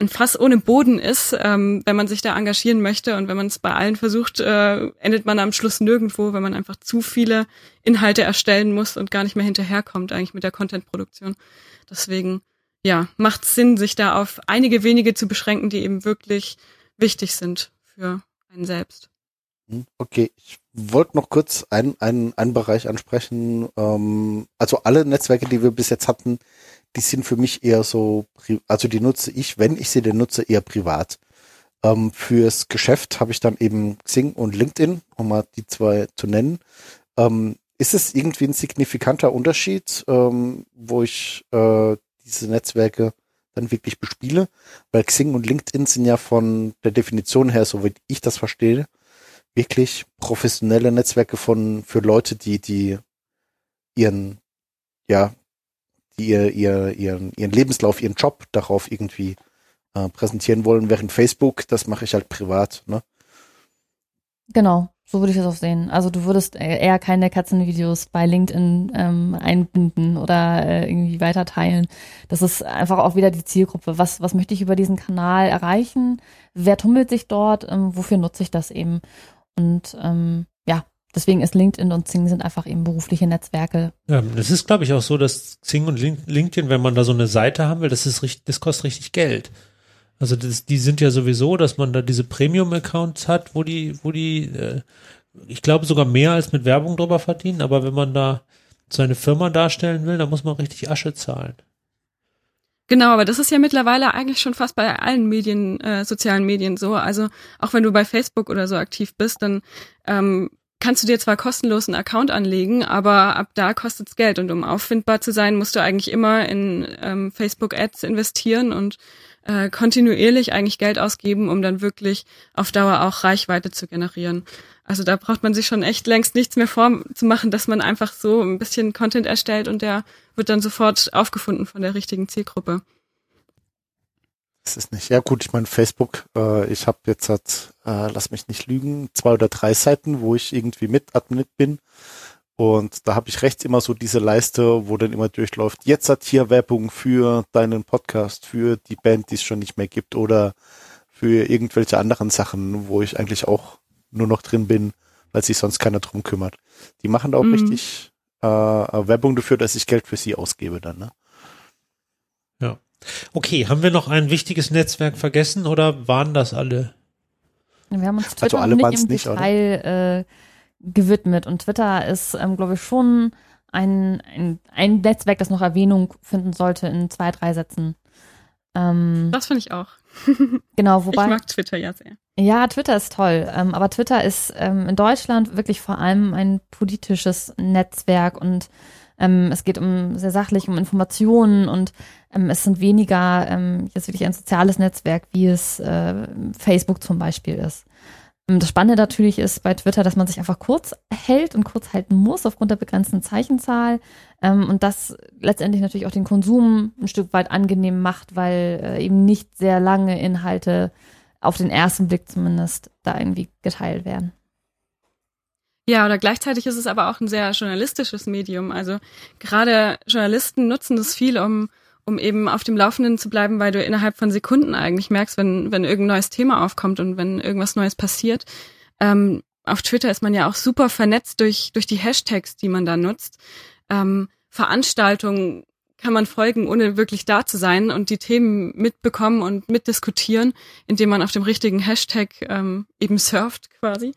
S2: ein Fass ohne Boden ist, ähm, wenn man sich da engagieren möchte und wenn man es bei allen versucht, äh, endet man am Schluss nirgendwo, wenn man einfach zu viele Inhalte erstellen muss und gar nicht mehr hinterherkommt eigentlich mit der Content-Produktion. Deswegen, ja, macht Sinn, sich da auf einige wenige zu beschränken, die eben wirklich wichtig sind für einen selbst.
S1: Hm, okay, ich wollte noch kurz einen, einen, einen Bereich ansprechen. Ähm, also alle Netzwerke, die wir bis jetzt hatten, die sind für mich eher so, also die nutze ich, wenn ich sie denn nutze, eher privat. Ähm, fürs Geschäft habe ich dann eben Xing und LinkedIn, um mal die zwei zu nennen. Ähm, ist es irgendwie ein signifikanter Unterschied, ähm, wo ich äh, diese Netzwerke dann wirklich bespiele? Weil Xing und LinkedIn sind ja von der Definition her, so wie ich das verstehe, wirklich professionelle Netzwerke von für Leute, die die ihren ja ihr, ihr, ihren, ihren Lebenslauf, ihren Job darauf irgendwie äh, präsentieren wollen, während Facebook, das mache ich halt privat, ne?
S3: Genau, so würde ich das auch sehen. Also du würdest eher keine Katzenvideos bei LinkedIn ähm, einbinden oder äh, irgendwie weiter teilen. Das ist einfach auch wieder die Zielgruppe. Was, was möchte ich über diesen Kanal erreichen? Wer tummelt sich dort? Ähm, wofür nutze ich das eben? Und ähm, Deswegen ist LinkedIn und Xing sind einfach eben berufliche Netzwerke.
S4: Ja, das ist, glaube ich, auch so, dass Xing und LinkedIn, wenn man da so eine Seite haben will, das ist richtig, das kostet richtig Geld. Also das, die sind ja sowieso, dass man da diese Premium-Accounts hat, wo die, wo die, äh, ich glaube sogar mehr als mit Werbung drüber verdienen, aber wenn man da seine Firma darstellen will, dann muss man richtig Asche zahlen.
S2: Genau, aber das ist ja mittlerweile eigentlich schon fast bei allen Medien, äh, sozialen Medien so. Also auch wenn du bei Facebook oder so aktiv bist, dann ähm, kannst du dir zwar kostenlos einen Account anlegen, aber ab da kostet's Geld und um auffindbar zu sein, musst du eigentlich immer in ähm, Facebook Ads investieren und äh, kontinuierlich eigentlich Geld ausgeben, um dann wirklich auf Dauer auch Reichweite zu generieren. Also da braucht man sich schon echt längst nichts mehr vorzumachen, dass man einfach so ein bisschen Content erstellt und der wird dann sofort aufgefunden von der richtigen Zielgruppe.
S1: Das ist nicht. Ja gut, ich meine Facebook, äh, ich habe jetzt halt, äh, lass mich nicht lügen, zwei oder drei Seiten, wo ich irgendwie mit Admin bin. Und da habe ich rechts immer so diese Leiste, wo dann immer durchläuft, jetzt hat hier Werbung für deinen Podcast, für die Band, die es schon nicht mehr gibt oder für irgendwelche anderen Sachen, wo ich eigentlich auch nur noch drin bin, weil sich sonst keiner drum kümmert. Die machen da auch mhm. richtig äh, Werbung dafür, dass ich Geld für sie ausgebe dann, ne?
S4: Okay, haben wir noch ein wichtiges Netzwerk vergessen oder waren das alle?
S3: Wir haben uns also Twitter also alle nicht im nicht, Detail äh, gewidmet und Twitter ist, ähm, glaube ich, schon ein, ein, ein Netzwerk, das noch Erwähnung finden sollte in zwei, drei Sätzen.
S2: Ähm, das finde ich auch.
S3: genau, wobei. Ich
S2: mag Twitter ja sehr.
S3: Ja, Twitter ist toll. Ähm, aber Twitter ist ähm, in Deutschland wirklich vor allem ein politisches Netzwerk und ähm, es geht um sehr sachlich um Informationen und ähm, es sind weniger ähm, jetzt wirklich ein soziales Netzwerk, wie es äh, Facebook zum Beispiel ist. Ähm, das Spannende natürlich ist bei Twitter, dass man sich einfach kurz hält und kurz halten muss aufgrund der begrenzten Zeichenzahl ähm, und das letztendlich natürlich auch den Konsum ein Stück weit angenehm macht, weil äh, eben nicht sehr lange Inhalte auf den ersten Blick zumindest da irgendwie geteilt werden.
S2: Ja, oder gleichzeitig ist es aber auch ein sehr journalistisches Medium. Also gerade Journalisten nutzen das viel, um, um eben auf dem Laufenden zu bleiben, weil du innerhalb von Sekunden eigentlich merkst, wenn, wenn irgendein neues Thema aufkommt und wenn irgendwas Neues passiert. Ähm, auf Twitter ist man ja auch super vernetzt durch, durch die Hashtags, die man da nutzt. Ähm, Veranstaltungen kann man folgen, ohne wirklich da zu sein und die Themen mitbekommen und mitdiskutieren, indem man auf dem richtigen Hashtag ähm, eben surft quasi.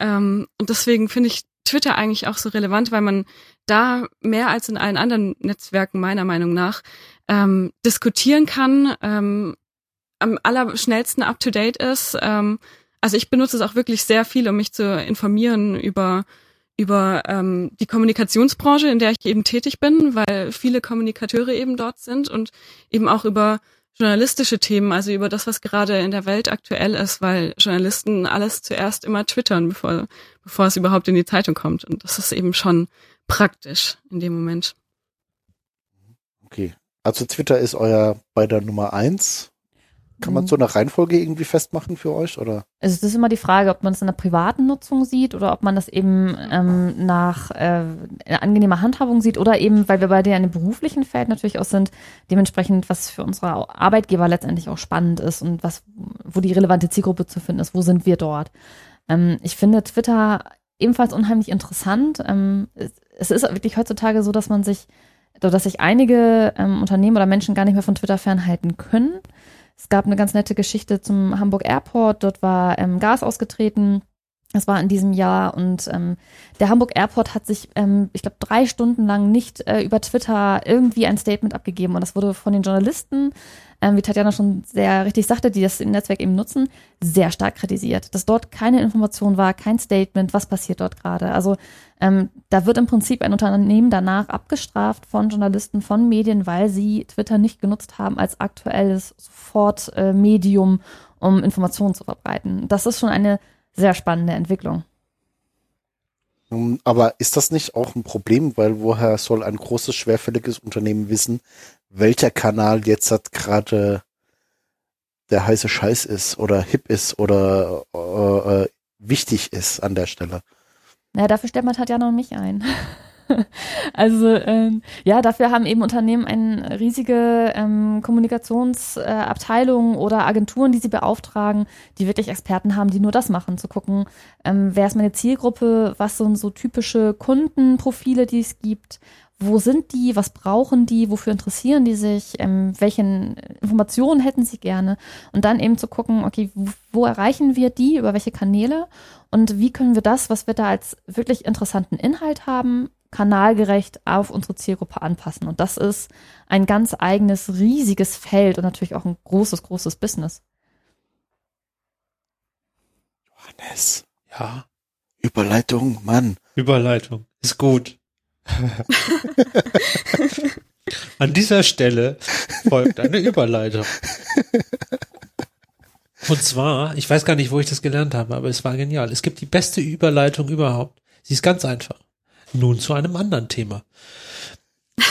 S2: Ähm, und deswegen finde ich Twitter eigentlich auch so relevant, weil man da mehr als in allen anderen Netzwerken meiner Meinung nach ähm, diskutieren kann, ähm, am allerschnellsten up-to-date ist. Ähm, also ich benutze es auch wirklich sehr viel, um mich zu informieren über über ähm, die Kommunikationsbranche, in der ich eben tätig bin, weil viele Kommunikateure eben dort sind und eben auch über journalistische Themen, also über das, was gerade in der Welt aktuell ist, weil Journalisten alles zuerst immer twittern, bevor, bevor es überhaupt in die Zeitung kommt. Und das ist eben schon praktisch in dem Moment.
S1: Okay. Also Twitter ist euer bei der Nummer eins kann man mhm. so eine Reihenfolge irgendwie festmachen für euch oder?
S3: Also es ist immer die Frage, ob man es in der privaten Nutzung sieht oder ob man das eben ähm, nach äh, angenehmer Handhabung sieht oder eben, weil wir bei dir in dem beruflichen Feld natürlich auch sind, dementsprechend, was für unsere Arbeitgeber letztendlich auch spannend ist und was, wo die relevante Zielgruppe zu finden ist, wo sind wir dort. Ähm, ich finde Twitter ebenfalls unheimlich interessant. Ähm, es ist wirklich heutzutage so, dass man sich, dass sich einige ähm, Unternehmen oder Menschen gar nicht mehr von Twitter fernhalten können es gab eine ganz nette Geschichte zum Hamburg Airport. Dort war ähm, Gas ausgetreten. Das war in diesem Jahr und ähm, der Hamburg Airport hat sich, ähm, ich glaube, drei Stunden lang nicht äh, über Twitter irgendwie ein Statement abgegeben und das wurde von den Journalisten ähm, wie Tatjana schon sehr richtig sagte, die das im Netzwerk eben nutzen, sehr stark kritisiert. Dass dort keine Information war, kein Statement, was passiert dort gerade. Also ähm, da wird im Prinzip ein Unternehmen danach abgestraft von Journalisten, von Medien, weil sie Twitter nicht genutzt haben als aktuelles Sofortmedium, äh, um Informationen zu verbreiten. Das ist schon eine sehr spannende Entwicklung.
S1: Aber ist das nicht auch ein Problem, weil woher soll ein großes, schwerfälliges Unternehmen wissen, welcher Kanal jetzt hat gerade der heiße Scheiß ist oder hip ist oder äh, äh, wichtig ist an der Stelle.
S3: Ja, dafür stellt man Tatjana und mich ein. also ähm, ja, dafür haben eben Unternehmen eine riesige ähm, Kommunikationsabteilung äh, oder Agenturen, die sie beauftragen, die wirklich Experten haben, die nur das machen, zu gucken, ähm, wer ist meine Zielgruppe, was sind so typische Kundenprofile, die es gibt, wo sind die, was brauchen die, wofür interessieren die sich, ähm, welchen Informationen hätten sie gerne und dann eben zu gucken, okay, wo, wo, erreichen wir die, über welche Kanäle und wie können wir das, was wir da als wirklich interessanten Inhalt haben, kanalgerecht auf unsere Zielgruppe anpassen. Und das ist ein ganz eigenes, riesiges Feld und natürlich auch ein großes, großes Business.
S1: Johannes. Ja. Überleitung, Mann.
S4: Überleitung. Ist gut. An dieser Stelle folgt eine Überleitung. Und zwar, ich weiß gar nicht, wo ich das gelernt habe, aber es war genial. Es gibt die beste Überleitung überhaupt. Sie ist ganz einfach. Nun zu einem anderen Thema.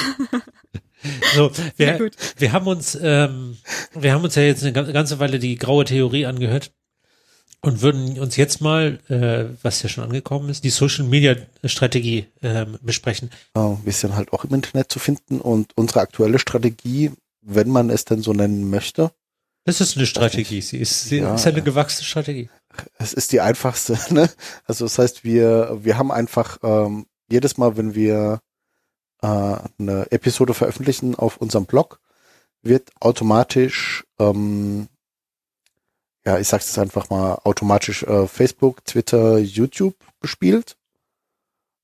S4: So, wir, wir haben uns, ähm, wir haben uns ja jetzt eine ganze Weile die graue Theorie angehört und würden uns jetzt mal, äh, was ja schon angekommen ist, die Social Media Strategie äh, besprechen.
S1: wir sind halt auch im Internet zu finden und unsere aktuelle Strategie, wenn man es denn so nennen möchte.
S4: Das ist eine Strategie, sie ist, sie ja, ist eine gewachsene Strategie.
S1: Es ist die einfachste, ne? Also das heißt, wir, wir haben einfach ähm, jedes Mal, wenn wir äh, eine Episode veröffentlichen auf unserem Blog, wird automatisch ähm, ja, ich sag's jetzt einfach mal, automatisch äh, Facebook, Twitter, YouTube bespielt.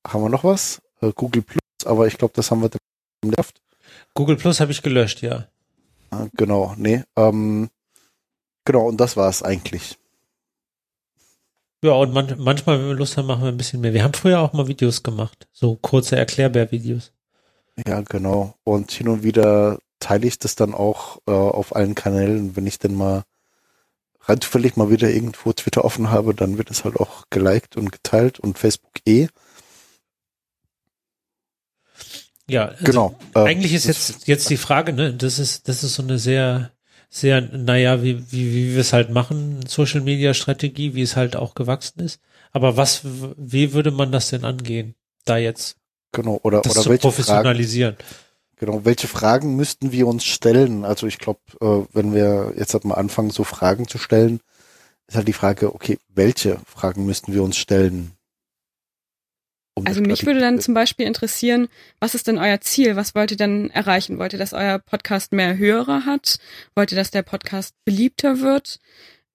S1: Haben wir noch was? Äh, Google Plus, aber ich glaube, das haben wir dann
S4: gelöscht. Google Plus habe ich gelöscht, ja.
S1: Ah, genau, nee. Ähm, genau, und das war es eigentlich.
S4: Ja, und man, manchmal, wenn wir Lust haben, machen wir ein bisschen mehr. Wir haben früher auch mal Videos gemacht, so kurze Erklärbär-Videos.
S1: Ja, genau. Und hin und wieder teile ich das dann auch äh, auf allen Kanälen, wenn ich denn mal rein zufällig mal wieder irgendwo Twitter offen habe, dann wird es halt auch geliked und geteilt und Facebook eh.
S4: Ja, also genau. Äh, eigentlich ist jetzt, jetzt die Frage, ne, das ist, das ist so eine sehr, sehr, naja, wie, wie, wie wir es halt machen, Social Media Strategie, wie es halt auch gewachsen ist. Aber was, wie würde man das denn angehen, da jetzt
S1: Genau, oder,
S4: das
S1: oder
S4: zu
S1: welche Fragen,
S4: professionalisieren?
S1: genau, welche Fragen müssten wir uns stellen? Also ich glaube, äh, wenn wir jetzt halt mal anfangen, so Fragen zu stellen, ist halt die Frage, okay, welche Fragen müssten wir uns stellen? Um
S2: Also mich würde dann
S1: zu-
S2: zum Beispiel interessieren, was ist denn euer Ziel? Was wollt ihr denn erreichen? Wollt ihr, dass euer Podcast mehr Hörer hat? Wollt ihr, dass der Podcast beliebter wird?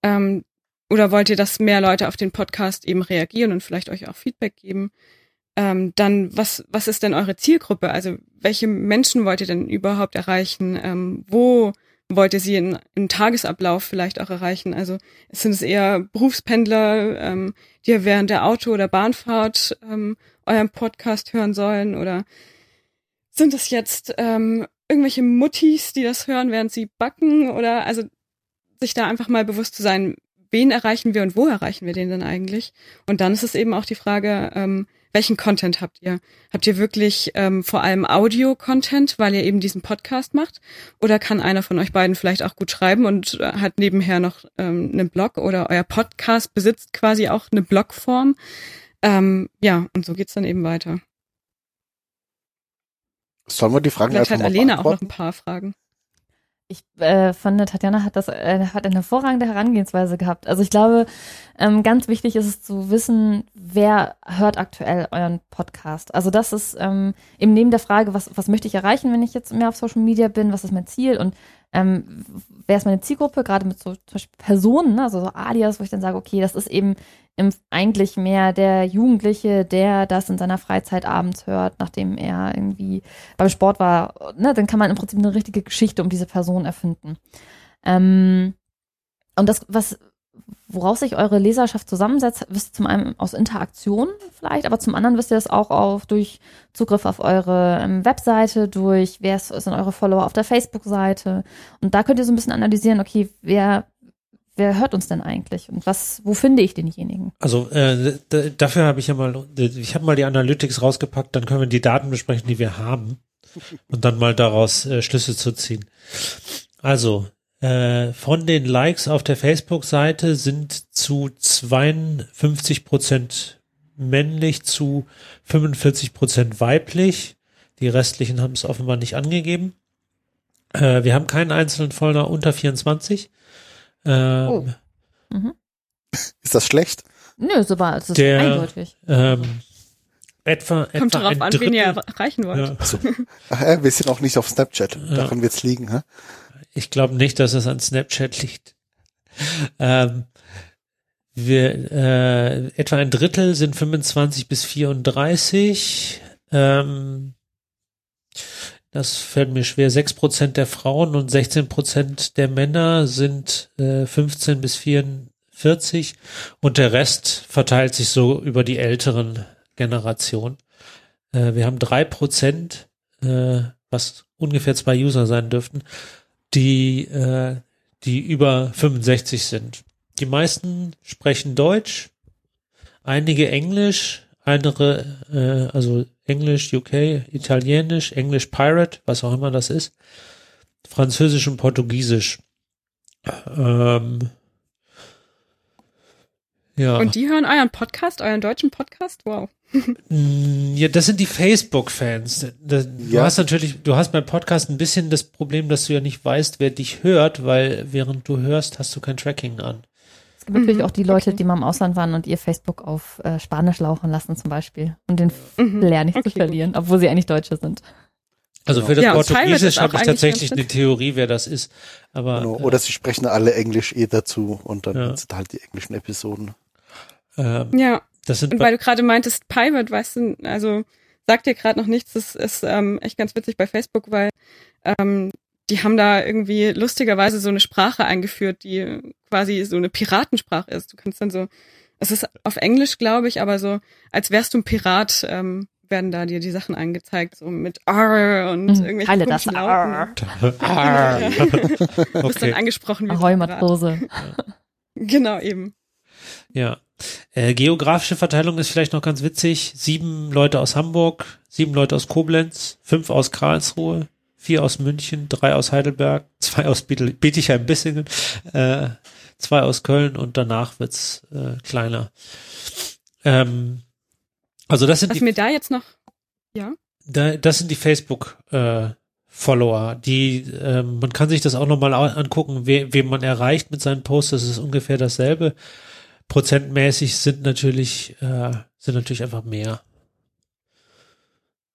S2: Ähm, oder wollt ihr, dass mehr Leute auf den Podcast eben reagieren und vielleicht euch auch Feedback geben? Ähm, dann, was, was ist denn eure Zielgruppe? Also welche Menschen wollt ihr denn überhaupt erreichen? Ähm, wo wollt ihr sie in, im Tagesablauf vielleicht auch erreichen? Also sind es eher Berufspendler, ähm, die während der Auto- oder Bahnfahrt ähm, euren Podcast hören sollen? Oder sind es jetzt ähm, irgendwelche Muttis, die das hören, während sie backen? Oder also sich da einfach mal bewusst zu sein, wen erreichen wir und wo erreichen wir den denn eigentlich? Und dann ist es eben auch die Frage, ähm, welchen Content habt ihr? Habt ihr wirklich ähm, vor allem Audio-Content, weil ihr eben diesen Podcast macht? Oder kann einer von euch beiden vielleicht auch gut schreiben und äh, hat nebenher noch ähm, einen Blog oder euer Podcast besitzt quasi auch eine Blogform? Ähm, ja, und so geht's dann eben weiter.
S1: Sollen wir die Fragen
S2: Vielleicht
S1: einfach
S2: hat
S1: mal
S2: Alena auch noch ein paar Fragen.
S3: Ich äh, fand, Tatjana hat das äh, hat eine hervorragende Herangehensweise gehabt. Also ich glaube, ähm, ganz wichtig ist es zu wissen, wer hört aktuell euren Podcast. Also das ist ähm, eben neben der Frage, was, was möchte ich erreichen, wenn ich jetzt mehr auf Social Media bin, was ist mein Ziel und ähm, wer ist meine Zielgruppe, gerade mit so zum Beispiel Personen, ne? also so Alias, wo ich dann sage, okay, das ist eben im, eigentlich mehr der Jugendliche, der das in seiner Freizeit abends hört, nachdem er irgendwie beim Sport war, ne, dann kann man im Prinzip eine richtige Geschichte um diese Person erfinden. Ähm, und das, was, woraus sich eure Leserschaft zusammensetzt, wisst ihr zum einen aus Interaktion vielleicht, aber zum anderen wisst ihr das auch auf, durch Zugriff auf eure ähm, Webseite, durch wer ist, sind eure Follower auf der Facebook-Seite. Und da könnt ihr so ein bisschen analysieren, okay, wer, wer hört uns denn eigentlich und was, wo finde ich denjenigen?
S4: Also äh, dafür habe ich ja mal, ich habe mal die Analytics rausgepackt, dann können wir die Daten besprechen, die wir haben und dann mal daraus äh, Schlüsse zu ziehen. Also äh, von den Likes auf der Facebook-Seite sind zu 52 Prozent männlich, zu 45 Prozent weiblich. Die restlichen haben es offenbar nicht angegeben. Äh, wir haben keinen einzelnen Follower unter 24. Ähm,
S3: Oh. Mhm.
S1: Ist das schlecht?
S3: Nö, so war es. ist
S4: Der-
S3: eindeutig.
S4: ähm, etwa,
S2: Kommt
S4: etwa
S2: darauf
S4: ein
S2: an,
S4: Drittel,
S2: wen ihr erreichen wollt.
S4: ja,
S1: Also, ach, wir sind auch nicht auf Snapchat.
S4: Ja.
S1: Daran wird's liegen, hä?
S4: Ich glaube nicht, dass es an Snapchat liegt. Ähm, wir, äh, etwa ein Drittel sind 25 bis 34. Ähm, das fällt mir schwer. 6 Prozent der Frauen und 16 Prozent der Männer sind äh, 15 bis 44 und der Rest verteilt sich so über die älteren Generationen. Äh, wir haben drei Prozent, äh, was ungefähr zwei User sein dürften, die, äh, die über 65 sind. Die meisten sprechen Deutsch, einige Englisch, andere, äh, also Englisch, UK, Italienisch, Englisch Pirate, was auch immer das ist, Französisch und Portugiesisch. Ähm, ja.
S2: Und die hören euren Podcast, euren deutschen Podcast? Wow.
S4: Ja, das sind die Facebook-Fans. Du
S1: Ja.
S4: hast natürlich, du hast beim Podcast ein bisschen das Problem, dass du ja nicht weißt, wer dich hört, weil während du hörst, hast du kein Tracking an.
S3: Es gibt natürlich
S2: Mhm,
S3: auch die Leute,
S2: okay.
S3: die mal im Ausland waren und ihr Facebook auf äh, Spanisch laufen lassen zum Beispiel, um den
S2: Mhm.
S3: Flair nicht
S2: Okay,
S3: zu verlieren, obwohl sie eigentlich Deutsche sind.
S4: Also
S1: Genau.
S4: für das
S2: Ja,
S4: Portugiesisch habe ich tatsächlich eine Theorie, wer das ist. Aber
S1: Genau. Oder sie sprechen alle Englisch eh dazu und dann
S4: Ja.
S1: sind halt die englischen Episoden.
S4: äh, ähm,
S2: Ja, und weil du gerade meintest, Pirate, weißt du, also sagt dir gerade noch nichts, das ist ähm, echt ganz witzig bei Facebook, weil ähm, die haben da irgendwie lustigerweise so eine Sprache eingeführt, die quasi so eine Piratensprache ist. Du kannst dann so, es ist auf Englisch, glaube ich, aber so, als wärst du ein Pirat, ähm, werden da dir die Sachen angezeigt, so mit R und
S3: Mhm,
S2: irgendwelchen
S3: Teile das R.
S4: Ah,
S2: Du bist dann
S4: okay.
S2: angesprochen wie
S3: Ahoi
S2: ein Pirat.
S3: Matrose.
S2: Genau, eben.
S4: Ja. Äh, geografische Verteilung ist vielleicht noch ganz witzig. Sieben Leute aus Hamburg, sieben Leute aus Koblenz, fünf aus Karlsruhe, vier aus München, drei aus Heidelberg, zwei aus Bietigheim-Bissingen, äh, zwei aus Köln und danach wird's äh, kleiner. Ähm, also das sind
S2: Was
S4: die,
S2: mir da jetzt noch, ja?
S4: da, das sind die Facebook äh, Follower, die äh, man kann sich das auch nochmal angucken, we, wem man erreicht mit seinen Posts, das ist ungefähr dasselbe. Prozentmäßig sind natürlich äh, sind natürlich einfach mehr.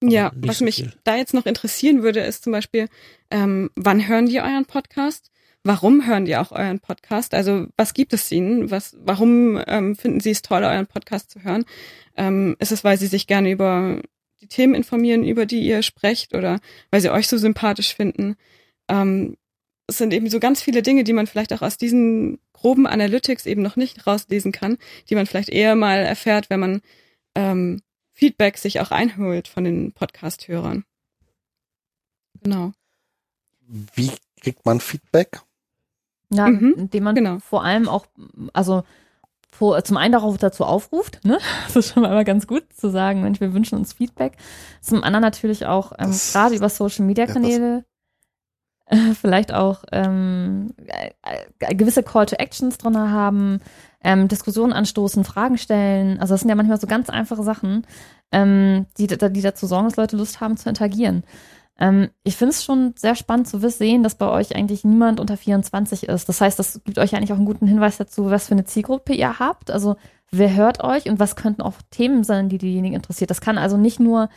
S2: Ja, was so mich viel. da jetzt noch interessieren würde, ist zum Beispiel, ähm, wann hören die euren Podcast? Warum hören die auch euren Podcast? Also was gibt es ihnen? Was, warum ähm, finden sie es toll, euren Podcast zu hören? Ähm, ist es, weil sie sich gerne über die Themen informieren, über die ihr sprecht oder weil sie euch so sympathisch finden? Ähm, es sind eben so ganz viele Dinge, die man vielleicht auch aus diesen groben Analytics eben noch nicht rauslesen kann, die man vielleicht eher mal erfährt, wenn man ähm, Feedback sich auch einholt von den Podcast-Hörern. Genau.
S1: Wie kriegt man Feedback?
S3: Ja, mhm, indem man genau. vor allem auch, also vor, zum einen darauf dazu aufruft, ne? Das ist schon mal ganz gut zu sagen, Mensch, wir wünschen uns Feedback. Zum anderen natürlich auch ähm, gerade über Social Media Kanäle vielleicht auch ähm, äh, gewisse Call to Actions drin haben, ähm, Diskussionen anstoßen, Fragen stellen. Also das sind ja manchmal so ganz einfache Sachen, ähm, die, die dazu sorgen, dass Leute Lust haben zu interagieren. Ähm, ich finde es schon sehr spannend zu sehen, dass bei euch eigentlich niemand unter 24 ist. Das heißt, das gibt euch eigentlich auch einen guten Hinweis dazu, was für eine Zielgruppe ihr habt. Also wer hört euch und was könnten auch Themen sein, die diejenigen interessiert. Das kann also nicht nur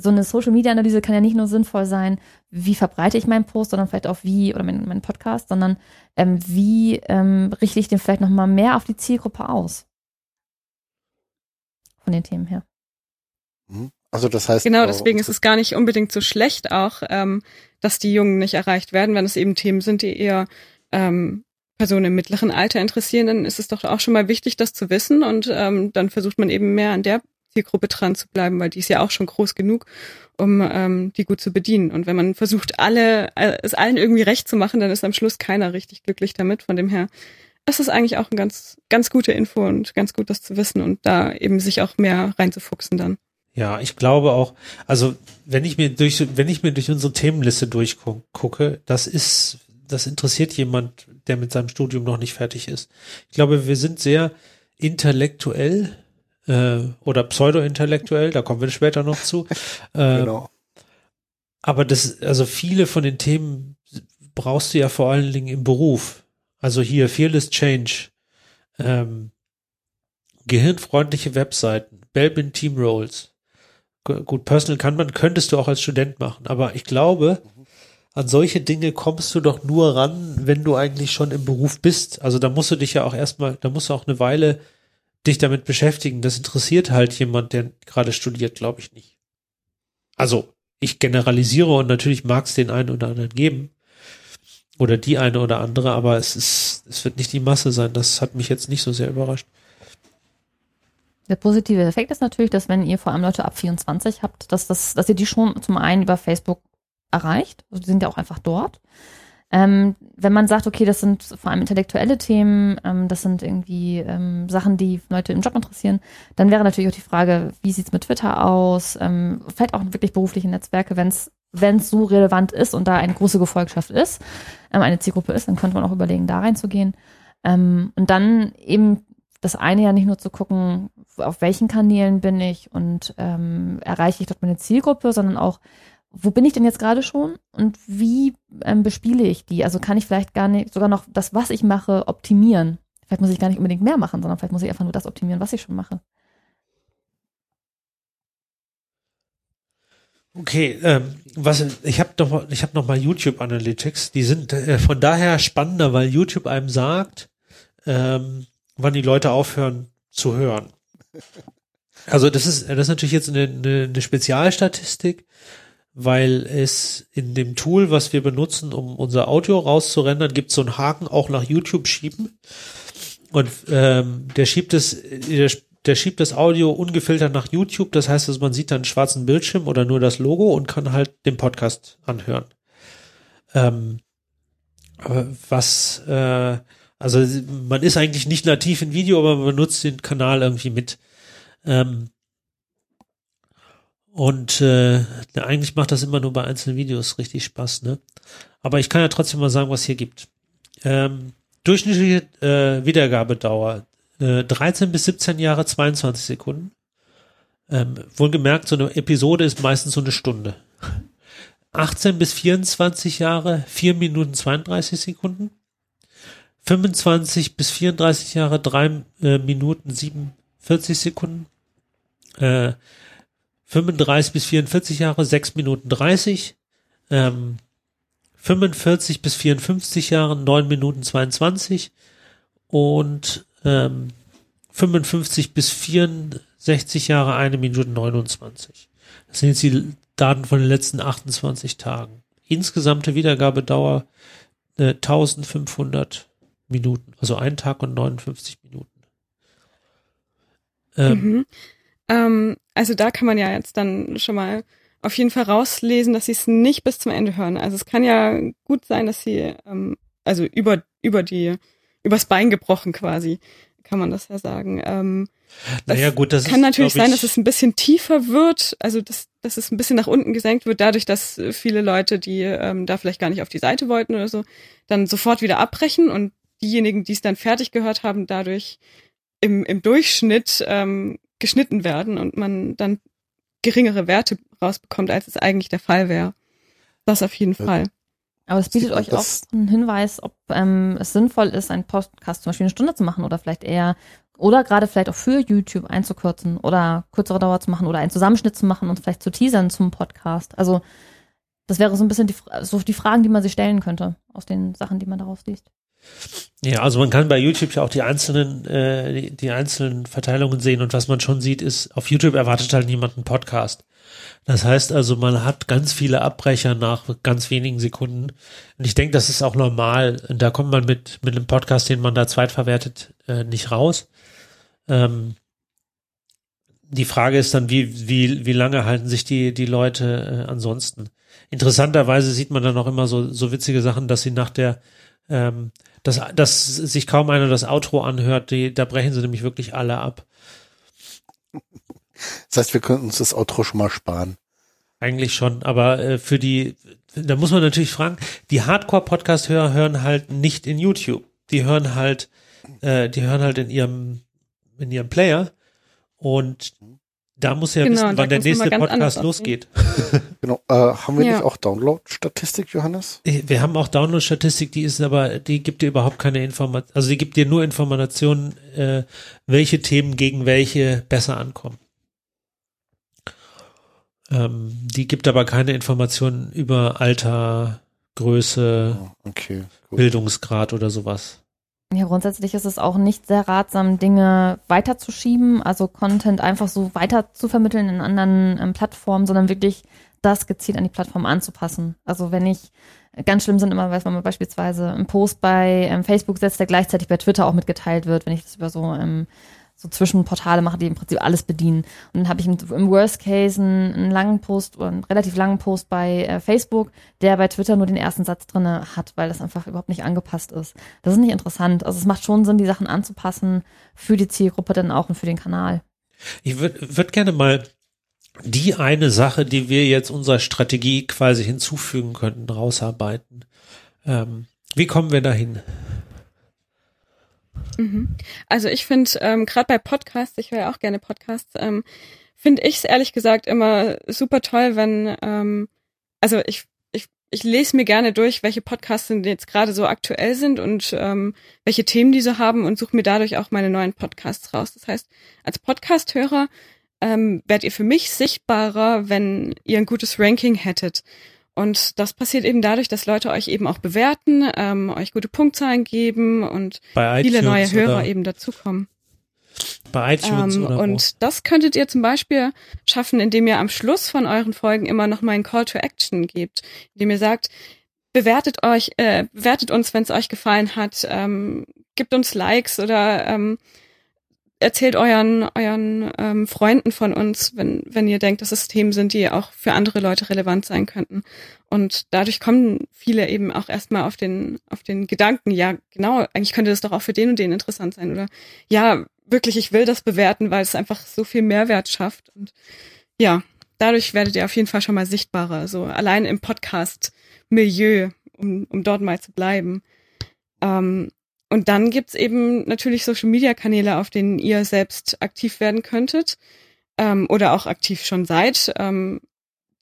S3: so eine Social Media Analyse kann ja nicht nur sinnvoll sein, wie verbreite ich meinen Post, sondern vielleicht auch wie, oder meinen mein Podcast, sondern ähm, wie ähm, richte ich den vielleicht nochmal mehr auf die Zielgruppe aus. Von den Themen her.
S1: Mhm. Also das heißt.
S2: Genau, deswegen ist es gar nicht unbedingt so schlecht auch, ähm, dass die Jungen nicht erreicht werden, wenn es eben Themen sind, die eher ähm, Personen im mittleren Alter interessieren, dann ist es doch auch schon mal wichtig, das zu wissen und ähm, dann versucht man eben mehr an der Zielgruppe dran zu bleiben, weil die ist ja auch schon groß genug, um ähm, die gut zu bedienen. Und wenn man versucht, alle äh, es allen irgendwie recht zu machen, dann ist am Schluss keiner richtig glücklich damit. Von dem her ist es eigentlich auch ein ganz, ganz gute Info und ganz gut, das zu wissen und da eben sich auch mehr reinzufuchsen dann.
S4: Ja, ich glaube auch, also wenn ich mir durch, wenn ich mir durch unsere Themenliste durchgucke, das ist, das interessiert jemand, der mit seinem Studium noch nicht fertig ist. Ich glaube, wir sind sehr intellektuell äh, oder pseudo-intellektuell, da kommen wir später noch zu. Äh, genau. Aber das, also viele von den Themen brauchst du ja vor allen Dingen im Beruf. Also hier Fearless Change, ähm, gehirnfreundliche Webseiten, Belbin Team Roles. Gut, Personal kann man, könntest du auch als Student machen, aber ich glaube, an solche Dinge kommst du doch nur ran, wenn du eigentlich schon im Beruf bist. Also da musst du dich ja auch erstmal, da musst du auch eine Weile dich damit beschäftigen. Das interessiert halt jemand, der gerade studiert, glaube ich nicht. Also, ich generalisiere und natürlich mag es den einen oder anderen geben. Oder die eine oder andere, aber es ist, es wird nicht die Masse sein. Das hat mich jetzt nicht so sehr überrascht.
S3: Der positive Effekt ist natürlich, dass wenn ihr vor allem Leute ab 24 habt, dass das, dass ihr die schon zum einen über Facebook erreicht. Also die sind ja auch einfach dort. Ähm, wenn man sagt, okay, das sind vor allem intellektuelle Themen, ähm, das sind irgendwie ähm, Sachen, die Leute im Job interessieren, dann wäre natürlich auch die Frage, wie sieht's mit Twitter aus? Ähm, vielleicht auch wirklich berufliche Netzwerke, wenn es wenn es so relevant ist und da eine große Gefolgschaft ist, ähm, eine Zielgruppe ist, dann könnte man auch überlegen, da reinzugehen. Ähm, und dann eben das eine ja nicht nur zu gucken, auf welchen Kanälen bin ich und ähm, erreiche ich dort meine Zielgruppe, sondern auch, wo bin ich denn jetzt gerade schon und wie ähm, bespiele ich die? Also kann ich vielleicht gar nicht sogar noch das, was ich mache, optimieren. Vielleicht muss ich gar nicht unbedingt mehr machen, sondern vielleicht muss ich einfach nur das optimieren, was ich schon mache.
S4: Okay, ähm, was ich habe noch ich habe noch mal YouTube Analytics. Die sind äh, von daher spannender, weil YouTube einem sagt, ähm, wann die Leute aufhören zu hören. Also das ist das ist natürlich jetzt eine, eine, eine Spezialstatistik weil es in dem Tool, was wir benutzen, um unser Audio rauszurendern, gibt so einen Haken auch nach YouTube schieben. Und ähm, der schiebt es, der, der schiebt das Audio ungefiltert nach YouTube. Das heißt, dass man sieht dann einen schwarzen Bildschirm oder nur das Logo und kann halt den Podcast anhören. Ähm, was, äh, also man ist eigentlich nicht nativ in Video, aber man benutzt den Kanal irgendwie mit. Ähm, Und äh, eigentlich macht das immer nur bei einzelnen Videos richtig Spaß, ne? Aber ich kann ja trotzdem mal sagen, was hier gibt. Ähm, durchschnittliche äh, Wiedergabedauer äh, 13 bis 17 Jahre, 22 Sekunden. Ähm, wohlgemerkt, so eine Episode ist meistens so eine Stunde. 18 bis 24 Jahre, 4 Minuten 32 Sekunden. 25 bis 34 Jahre, 3 äh, Minuten 47 Sekunden. Äh, 35 bis 44 Jahre, 6 Minuten 30. Ähm, 45 bis 54 Jahre, 9 Minuten 22. Und ähm, 55 bis 64 Jahre, 1 Minute 29. Das sind jetzt die Daten von den letzten 28 Tagen. Insgesamte Wiedergabedauer äh, 1500 Minuten, also ein Tag und 59 Minuten.
S2: Ähm, mhm. Ähm, also da kann man ja jetzt dann schon mal auf jeden Fall rauslesen, dass sie es nicht bis zum Ende hören. Also es kann ja gut sein, dass sie ähm, also über über die übers Bein gebrochen quasi kann man das ja sagen. Ähm,
S4: naja, gut, das
S2: kann
S4: ist,
S2: natürlich sein, dass es ein bisschen tiefer wird, also dass, dass es ein bisschen nach unten gesenkt wird, dadurch, dass viele Leute, die ähm, da vielleicht gar nicht auf die Seite wollten oder so, dann sofort wieder abbrechen und diejenigen, die es dann fertig gehört haben, dadurch im, im Durchschnitt ähm, geschnitten werden und man dann geringere Werte rausbekommt, als es eigentlich der Fall wäre. Das auf jeden Fall.
S3: Aber es bietet euch auch einen Hinweis, ob ähm, es sinnvoll ist, einen Podcast zum Beispiel eine Stunde zu machen oder vielleicht eher, oder gerade vielleicht auch für YouTube einzukürzen oder kürzere Dauer zu machen oder einen Zusammenschnitt zu machen und vielleicht zu teasern zum Podcast. Also das wäre so ein bisschen die, so die Fragen, die man sich stellen könnte aus den Sachen, die man daraus liest.
S4: Ja, also man kann bei YouTube ja auch die einzelnen, äh, die, die einzelnen Verteilungen sehen und was man schon sieht, ist, auf YouTube erwartet halt niemand einen Podcast. Das heißt also, man hat ganz viele Abbrecher nach ganz wenigen Sekunden. Und ich denke, das ist auch normal. Da kommt man mit, mit einem Podcast, den man da zweitverwertet, äh, nicht raus. Ähm, die Frage ist dann, wie, wie, wie lange halten sich die, die Leute äh, ansonsten? Interessanterweise sieht man dann auch immer so, so witzige Sachen, dass sie nach der, ähm, dass, dass sich kaum einer das Outro anhört, die, da brechen sie nämlich wirklich alle ab.
S1: Das heißt, wir könnten uns das Outro schon mal sparen.
S4: Eigentlich schon, aber äh, für die, da muss man natürlich fragen, die Hardcore-Podcast-Hörer hören halt nicht in YouTube. Die hören halt, äh, die hören halt in ihrem, in ihrem Player und da muss ja genau, wissen, wann der nächste Podcast losgeht.
S1: genau. Äh, haben wir ja. nicht auch Download-Statistik, Johannes?
S4: Äh, wir haben auch Download-Statistik, die ist aber, die gibt dir überhaupt keine Information, also die gibt dir nur Informationen, äh, welche Themen gegen welche besser ankommen. Ähm, die gibt aber keine Informationen über Alter, Größe, oh, okay, Bildungsgrad oder sowas.
S3: Ja, grundsätzlich ist es auch nicht sehr ratsam, Dinge weiterzuschieben, also Content einfach so weiter zu vermitteln in anderen ähm, Plattformen, sondern wirklich das gezielt an die Plattform anzupassen. Also wenn ich ganz schlimm sind immer, weiß man beispielsweise einen Post bei ähm, Facebook setzt, der gleichzeitig bei Twitter auch mitgeteilt wird, wenn ich das über so ähm, so Zwischenportale mache, die im Prinzip alles bedienen. Und dann habe ich im Worst Case einen, einen, langen Post oder einen relativ langen Post bei äh, Facebook, der bei Twitter nur den ersten Satz drinne hat, weil das einfach überhaupt nicht angepasst ist. Das ist nicht interessant. Also es macht schon Sinn, die Sachen anzupassen für die Zielgruppe dann auch und für den Kanal.
S4: Ich würde würd gerne mal die eine Sache, die wir jetzt unserer Strategie quasi hinzufügen könnten, rausarbeiten. Ähm, wie kommen wir dahin?
S2: Mhm. Also ich finde, ähm, gerade bei Podcasts, ich höre ja auch gerne Podcasts, ähm, finde ich es ehrlich gesagt immer super toll, wenn, ähm, also ich, ich, ich lese mir gerne durch, welche Podcasts jetzt gerade so aktuell sind und ähm, welche Themen die so haben und suche mir dadurch auch meine neuen Podcasts raus. Das heißt, als Podcast-Hörer ähm, werdet ihr für mich sichtbarer, wenn ihr ein gutes Ranking hättet. Und das passiert eben dadurch, dass Leute euch eben auch bewerten, ähm, euch gute Punktzahlen geben und viele neue Hörer eben dazukommen.
S4: Bei iTunes ähm, oder
S2: Und wo? das könntet ihr zum Beispiel schaffen, indem ihr am Schluss von euren Folgen immer noch mal einen Call to Action gebt, indem ihr sagt, bewertet euch, äh, bewertet uns, wenn es euch gefallen hat, ähm, gibt uns Likes oder ähm, erzählt euren, euren ähm, Freunden von uns, wenn, wenn ihr denkt, dass es Themen sind, die auch für andere Leute relevant sein könnten. Und dadurch kommen viele eben auch erstmal auf den, auf den Gedanken, ja, genau, eigentlich könnte das doch auch für den und den interessant sein. Oder ja, wirklich, ich will das bewerten, weil es einfach so viel Mehrwert schafft. Und ja, dadurch werdet ihr auf jeden Fall schon mal sichtbarer, so allein im Podcast-Milieu, um, um dort mal zu bleiben. Ähm, und dann gibt's eben natürlich Social-Media-Kanäle, auf denen ihr selbst aktiv werden könntet ähm, oder auch aktiv schon seid, ähm,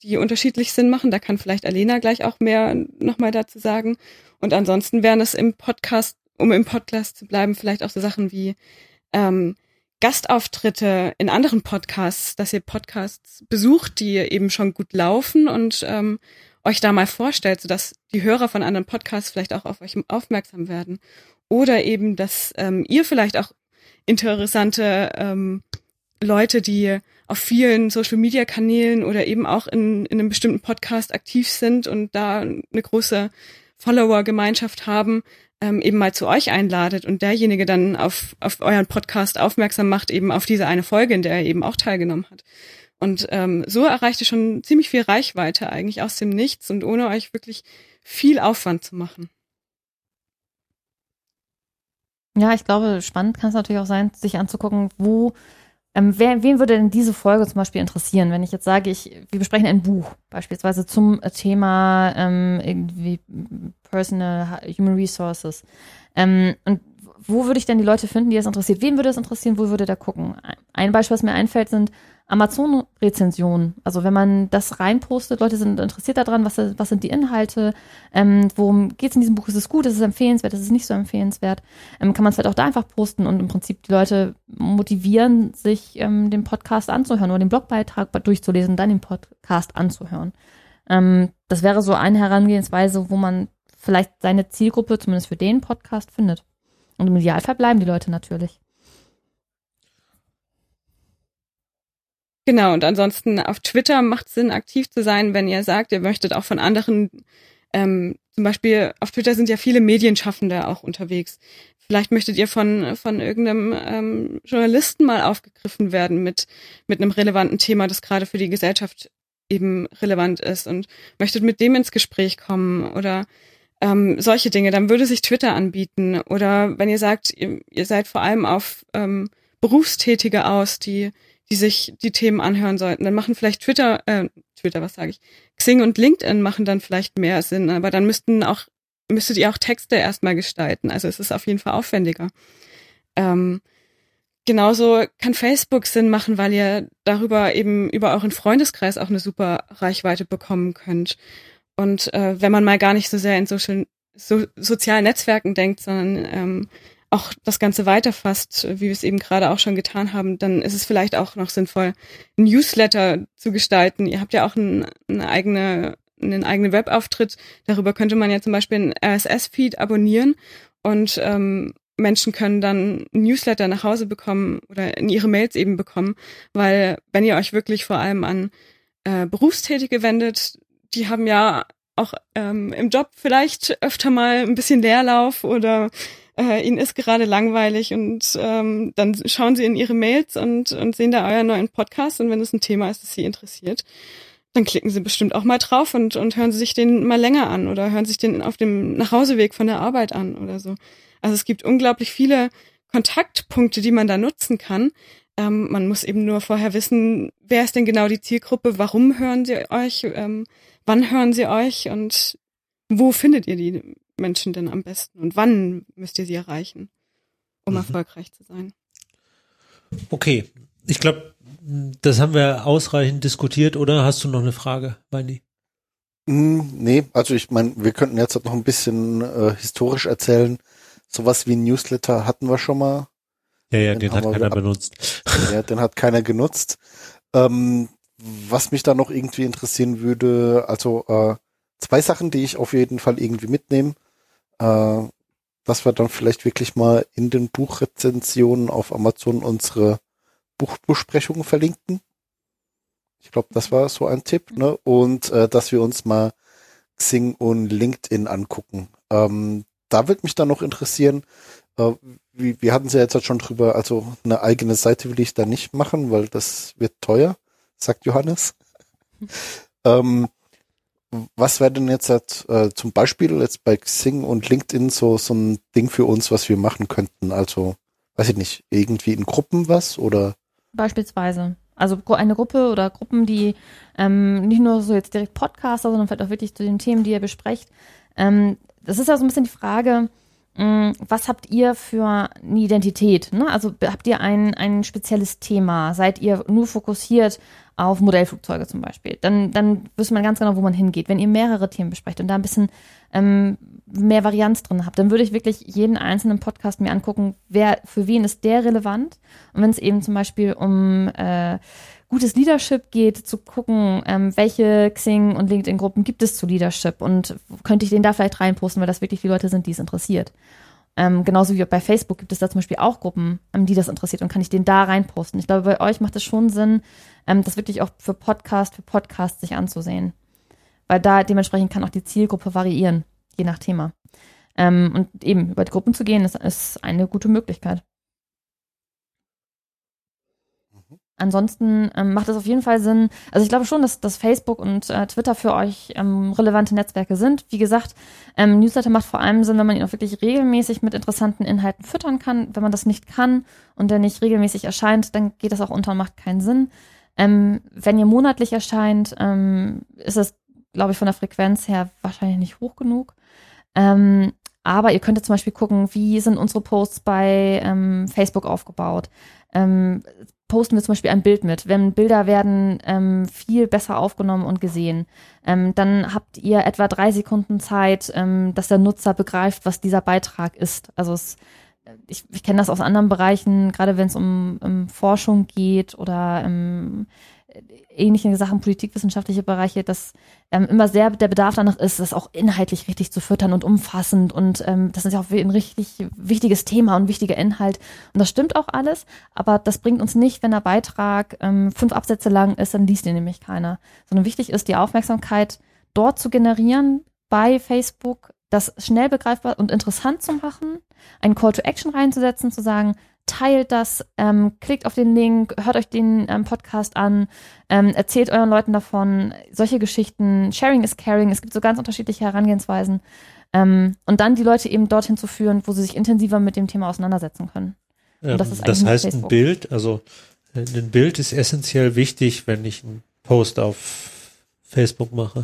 S2: die unterschiedlich Sinn machen. Da kann vielleicht Alena gleich auch mehr nochmal dazu sagen. Und ansonsten wären es im Podcast, um im Podcast zu bleiben, vielleicht auch so Sachen wie ähm, Gastauftritte in anderen Podcasts, dass ihr Podcasts besucht, die eben schon gut laufen und ähm, euch da mal vorstellt, sodass die Hörer von anderen Podcasts vielleicht auch auf euch aufmerksam werden. Oder eben, dass ähm, ihr vielleicht auch interessante ähm, Leute, die auf vielen Social-Media-Kanälen oder eben auch in, in einem bestimmten Podcast aktiv sind und da eine große Follower-Gemeinschaft haben, ähm, eben mal zu euch einladet und derjenige dann auf, auf euren Podcast aufmerksam macht, eben auf diese eine Folge, in der er eben auch teilgenommen hat. Und ähm, so erreicht ihr schon ziemlich viel Reichweite eigentlich aus dem Nichts und ohne euch wirklich viel Aufwand zu machen.
S3: Ja, ich glaube, spannend kann es natürlich auch sein, sich anzugucken, wo ähm, wer, wen würde denn diese Folge zum Beispiel interessieren, wenn ich jetzt sage, ich, wir besprechen ein Buch beispielsweise zum Thema ähm, irgendwie Personal Human Resources. Ähm, und wo würde ich denn die Leute finden, die das interessiert? Wen würde das interessieren? Wo würde der gucken? Ein Beispiel, was mir einfällt, sind Amazon-Rezensionen. Also wenn man das reinpostet, Leute sind interessiert daran, was, was sind die Inhalte, ähm, worum geht es in diesem Buch, ist es gut, ist es empfehlenswert, ist es nicht so empfehlenswert, ähm, kann man es vielleicht auch da einfach posten und im Prinzip die Leute motivieren, sich ähm, den Podcast anzuhören oder den Blogbeitrag durchzulesen dann den Podcast anzuhören. Ähm, das wäre so eine Herangehensweise, wo man vielleicht seine Zielgruppe zumindest für den Podcast findet. Und im Idealfall bleiben die Leute natürlich.
S2: Genau, und ansonsten auf Twitter macht es Sinn, aktiv zu sein, wenn ihr sagt, ihr möchtet auch von anderen, ähm, zum Beispiel auf Twitter sind ja viele Medienschaffende auch unterwegs. Vielleicht möchtet ihr von, von irgendeinem ähm, Journalisten mal aufgegriffen werden mit, mit einem relevanten Thema, das gerade für die Gesellschaft eben relevant ist und möchtet mit dem ins Gespräch kommen oder ähm, solche Dinge, dann würde sich Twitter anbieten. Oder wenn ihr sagt, ihr, ihr seid vor allem auf ähm, Berufstätige aus, die die sich die Themen anhören sollten. Dann machen vielleicht Twitter, äh, Twitter, was sage ich, Xing und LinkedIn machen dann vielleicht mehr Sinn, aber dann müssten auch, müsstet ihr auch Texte erstmal gestalten. Also es ist auf jeden Fall aufwendiger. Ähm, genauso kann Facebook Sinn machen, weil ihr darüber eben über euren Freundeskreis auch eine super Reichweite bekommen könnt. Und äh, wenn man mal gar nicht so sehr in Social, so, sozialen Netzwerken denkt, sondern ähm, auch das Ganze weiterfasst, wie wir es eben gerade auch schon getan haben, dann ist es vielleicht auch noch sinnvoll, ein Newsletter zu gestalten. Ihr habt ja auch ein, eine eigene, einen eigenen Webauftritt. Darüber könnte man ja zum Beispiel einen RSS-Feed abonnieren und ähm, Menschen können dann Newsletter nach Hause bekommen oder in ihre Mails eben bekommen, weil wenn ihr euch wirklich vor allem an äh, Berufstätige wendet, die haben ja auch ähm, im Job vielleicht öfter mal ein bisschen Leerlauf oder äh, ihnen ist gerade langweilig und ähm, dann schauen sie in ihre Mails und, und sehen da euren neuen Podcast und wenn es ein Thema ist, das sie interessiert, dann klicken sie bestimmt auch mal drauf und, und hören sie sich den mal länger an oder hören sich den auf dem Nachhauseweg von der Arbeit an oder so. Also es gibt unglaublich viele Kontaktpunkte, die man da nutzen kann. Ähm, man muss eben nur vorher wissen, wer ist denn genau die Zielgruppe, warum hören sie euch, ähm, wann hören sie euch und wo findet ihr die Menschen denn am besten und wann müsst ihr sie erreichen, um mhm. erfolgreich zu sein?
S4: Okay, ich glaube, das haben wir ausreichend diskutiert, oder hast du noch eine Frage, Weini?
S1: Mm, nee, also ich meine, wir könnten jetzt noch ein bisschen äh, historisch erzählen. Sowas wie ein Newsletter hatten wir schon mal.
S4: Ja, ja, den, den hat keiner benutzt.
S1: Ja, den hat keiner genutzt. Ähm, was mich da noch irgendwie interessieren würde, also äh, zwei Sachen, die ich auf jeden Fall irgendwie mitnehme äh, dass wir dann vielleicht wirklich mal in den Buchrezensionen auf Amazon unsere Buchbesprechungen verlinken. Ich glaube, das war so ein Tipp, ne? Und äh, dass wir uns mal Xing und LinkedIn angucken. Ähm, da wird mich dann noch interessieren, äh, wie, wir hatten sie ja jetzt halt schon drüber, also eine eigene Seite will ich da nicht machen, weil das wird teuer, sagt Johannes. ähm, was wäre denn jetzt äh, zum Beispiel jetzt bei Xing und LinkedIn so, so ein Ding für uns, was wir machen könnten? Also, weiß ich nicht, irgendwie in Gruppen was oder?
S3: Beispielsweise. Also eine Gruppe oder Gruppen, die ähm, nicht nur so jetzt direkt Podcaster, sondern vielleicht auch wirklich zu den Themen, die ihr besprecht. Ähm, das ist ja so ein bisschen die Frage, mh, was habt ihr für eine Identität? Ne? Also habt ihr ein, ein spezielles Thema? Seid ihr nur fokussiert auf Modellflugzeuge zum Beispiel? Dann, dann wüsste man ganz genau, wo man hingeht. Wenn ihr mehrere Themen besprecht und da ein bisschen ähm, mehr Varianz drin habt, dann würde ich wirklich jeden einzelnen Podcast mir angucken, wer für wen ist der relevant. Und wenn es eben zum Beispiel um äh, gutes Leadership geht, zu gucken, ähm, welche Xing und LinkedIn-Gruppen gibt es zu Leadership und könnte ich den da vielleicht reinposten, weil das wirklich die Leute sind, die es interessiert. Ähm, genauso wie bei Facebook gibt es da zum Beispiel auch Gruppen, ähm, die das interessiert und kann ich den da reinposten. Ich glaube, bei euch macht es schon Sinn, ähm, das wirklich auch für Podcast, für Podcast sich anzusehen. Weil da dementsprechend kann auch die Zielgruppe variieren, je nach Thema. Ähm, und eben über die Gruppen zu gehen, ist, ist eine gute Möglichkeit. Ansonsten ähm, macht es auf jeden Fall Sinn. Also ich glaube schon, dass, dass Facebook und äh, Twitter für euch ähm, relevante Netzwerke sind. Wie gesagt, ähm, Newsletter macht vor allem Sinn, wenn man ihn auch wirklich regelmäßig mit interessanten Inhalten füttern kann. Wenn man das nicht kann und der nicht regelmäßig erscheint, dann geht das auch unter und macht keinen Sinn. Ähm, wenn ihr monatlich erscheint, ähm, ist es, glaube ich, von der Frequenz her wahrscheinlich nicht hoch genug. Ähm, aber ihr könntet zum Beispiel gucken, wie sind unsere Posts bei ähm, Facebook aufgebaut. Ähm, posten wir zum Beispiel ein Bild mit. Wenn Bilder werden ähm, viel besser aufgenommen und gesehen, ähm, dann habt ihr etwa drei Sekunden Zeit, ähm, dass der Nutzer begreift, was dieser Beitrag ist. Also es, äh, ich, ich kenne das aus anderen Bereichen, gerade wenn es um, um Forschung geht oder um, ähnliche Sachen, politikwissenschaftliche Bereiche, dass ähm, immer sehr der Bedarf danach ist, das auch inhaltlich richtig zu füttern und umfassend. Und ähm, das ist ja auch ein richtig wichtiges Thema und wichtiger Inhalt. Und das stimmt auch alles, aber das bringt uns nicht, wenn der Beitrag ähm, fünf Absätze lang ist, dann liest ihn nämlich keiner. Sondern wichtig ist, die Aufmerksamkeit dort zu generieren bei Facebook, das schnell begreifbar und interessant zu machen, einen Call to Action reinzusetzen, zu sagen, teilt das, ähm, klickt auf den Link, hört euch den ähm, Podcast an, ähm, erzählt euren Leuten davon, solche Geschichten. Sharing is caring. Es gibt so ganz unterschiedliche Herangehensweisen. Ähm, und dann die Leute eben dorthin zu führen, wo sie sich intensiver mit dem Thema auseinandersetzen können.
S4: Und das, ist das heißt, Facebook. ein Bild, also äh, ein Bild ist essentiell wichtig, wenn ich einen Post auf Facebook mache.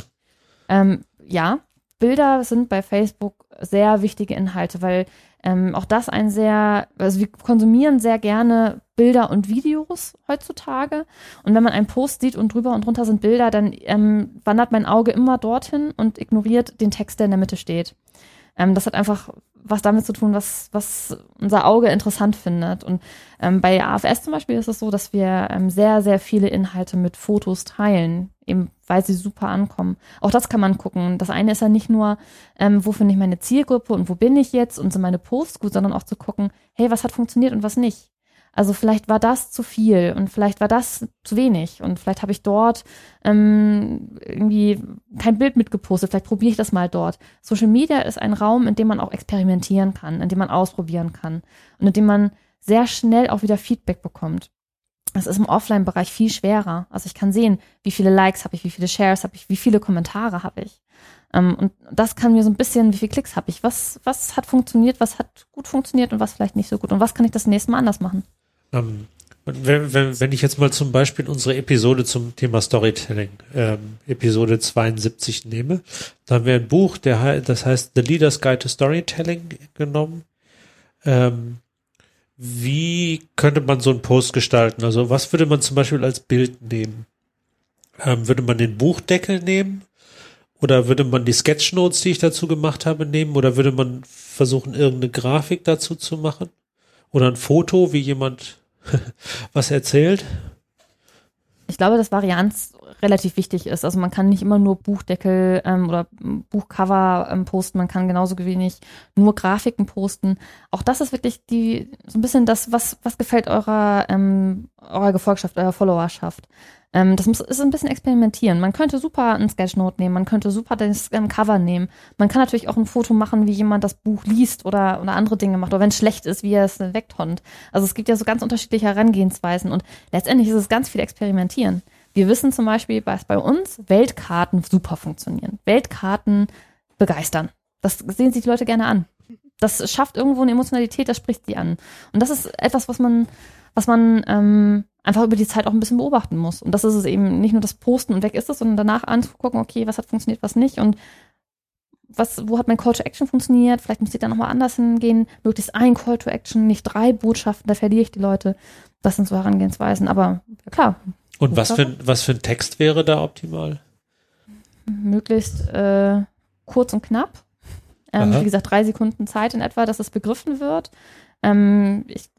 S3: Ähm, ja, Bilder sind bei Facebook sehr wichtige Inhalte, weil ähm, auch das ein sehr, also wir konsumieren sehr gerne Bilder und Videos heutzutage. Und wenn man einen Post sieht und drüber und drunter sind Bilder, dann ähm, wandert mein Auge immer dorthin und ignoriert den Text, der in der Mitte steht. Ähm, das hat einfach was damit zu tun, was, was unser Auge interessant findet. Und ähm, bei AFS zum Beispiel ist es so, dass wir ähm, sehr, sehr viele Inhalte mit Fotos teilen, eben weil sie super ankommen. Auch das kann man gucken. Das eine ist ja nicht nur, ähm, wo finde ich meine Zielgruppe und wo bin ich jetzt und sind meine Posts gut, sondern auch zu gucken, hey, was hat funktioniert und was nicht. Also vielleicht war das zu viel und vielleicht war das zu wenig und vielleicht habe ich dort ähm, irgendwie kein Bild mitgepostet, vielleicht probiere ich das mal dort. Social Media ist ein Raum, in dem man auch experimentieren kann, in dem man ausprobieren kann und in dem man sehr schnell auch wieder Feedback bekommt. Das ist im Offline-Bereich viel schwerer. Also ich kann sehen, wie viele Likes habe ich, wie viele Shares habe ich, wie viele Kommentare habe ich. Ähm, und das kann mir so ein bisschen, wie viele Klicks habe ich, was, was hat funktioniert, was hat gut funktioniert und was vielleicht nicht so gut und was kann ich das nächste Mal anders machen.
S4: Ähm, wenn, wenn, wenn ich jetzt mal zum Beispiel unsere Episode zum Thema Storytelling, ähm, Episode 72 nehme, da haben wir ein Buch, der, das heißt The Leader's Guide to Storytelling genommen. Ähm, wie könnte man so einen Post gestalten? Also was würde man zum Beispiel als Bild nehmen? Ähm, würde man den Buchdeckel nehmen? Oder würde man die Sketchnotes, die ich dazu gemacht habe, nehmen? Oder würde man versuchen, irgendeine Grafik dazu zu machen? Oder ein Foto, wie jemand was erzählt?
S3: Ich glaube, dass Varianz relativ wichtig ist. Also man kann nicht immer nur Buchdeckel ähm, oder Buchcover ähm, posten, man kann genauso wenig nur Grafiken posten. Auch das ist wirklich die so ein bisschen das, was, was gefällt eurer, ähm, eurer Gefolgschaft, eurer Followerschaft. Ähm, das muss, ist ein bisschen experimentieren. Man könnte super ein Sketchnote nehmen, man könnte super das ähm, Cover nehmen. Man kann natürlich auch ein Foto machen, wie jemand das Buch liest oder, oder andere Dinge macht. Oder wenn es schlecht ist, wie er es wegtont. Also es gibt ja so ganz unterschiedliche Herangehensweisen und letztendlich ist es ganz viel Experimentieren. Wir wissen zum Beispiel, dass bei uns Weltkarten super funktionieren. Weltkarten begeistern. Das sehen sich die Leute gerne an. Das schafft irgendwo eine Emotionalität, das spricht sie an. Und das ist etwas, was man, was man ähm, einfach über die Zeit auch ein bisschen beobachten muss. Und das ist es eben nicht nur das Posten und weg ist es, sondern danach anzugucken, okay, was hat funktioniert, was nicht und was, wo hat mein Call to Action funktioniert? Vielleicht muss ich da nochmal anders hingehen. Möglichst ein Call to Action, nicht drei Botschaften, da verliere ich die Leute. Das sind so Herangehensweisen. Aber ja, klar.
S4: Und was für, was für ein Text wäre da optimal?
S3: Möglichst äh, kurz und knapp. Ähm, wie gesagt, drei Sekunden Zeit in etwa, dass es begriffen wird. Ähm, ich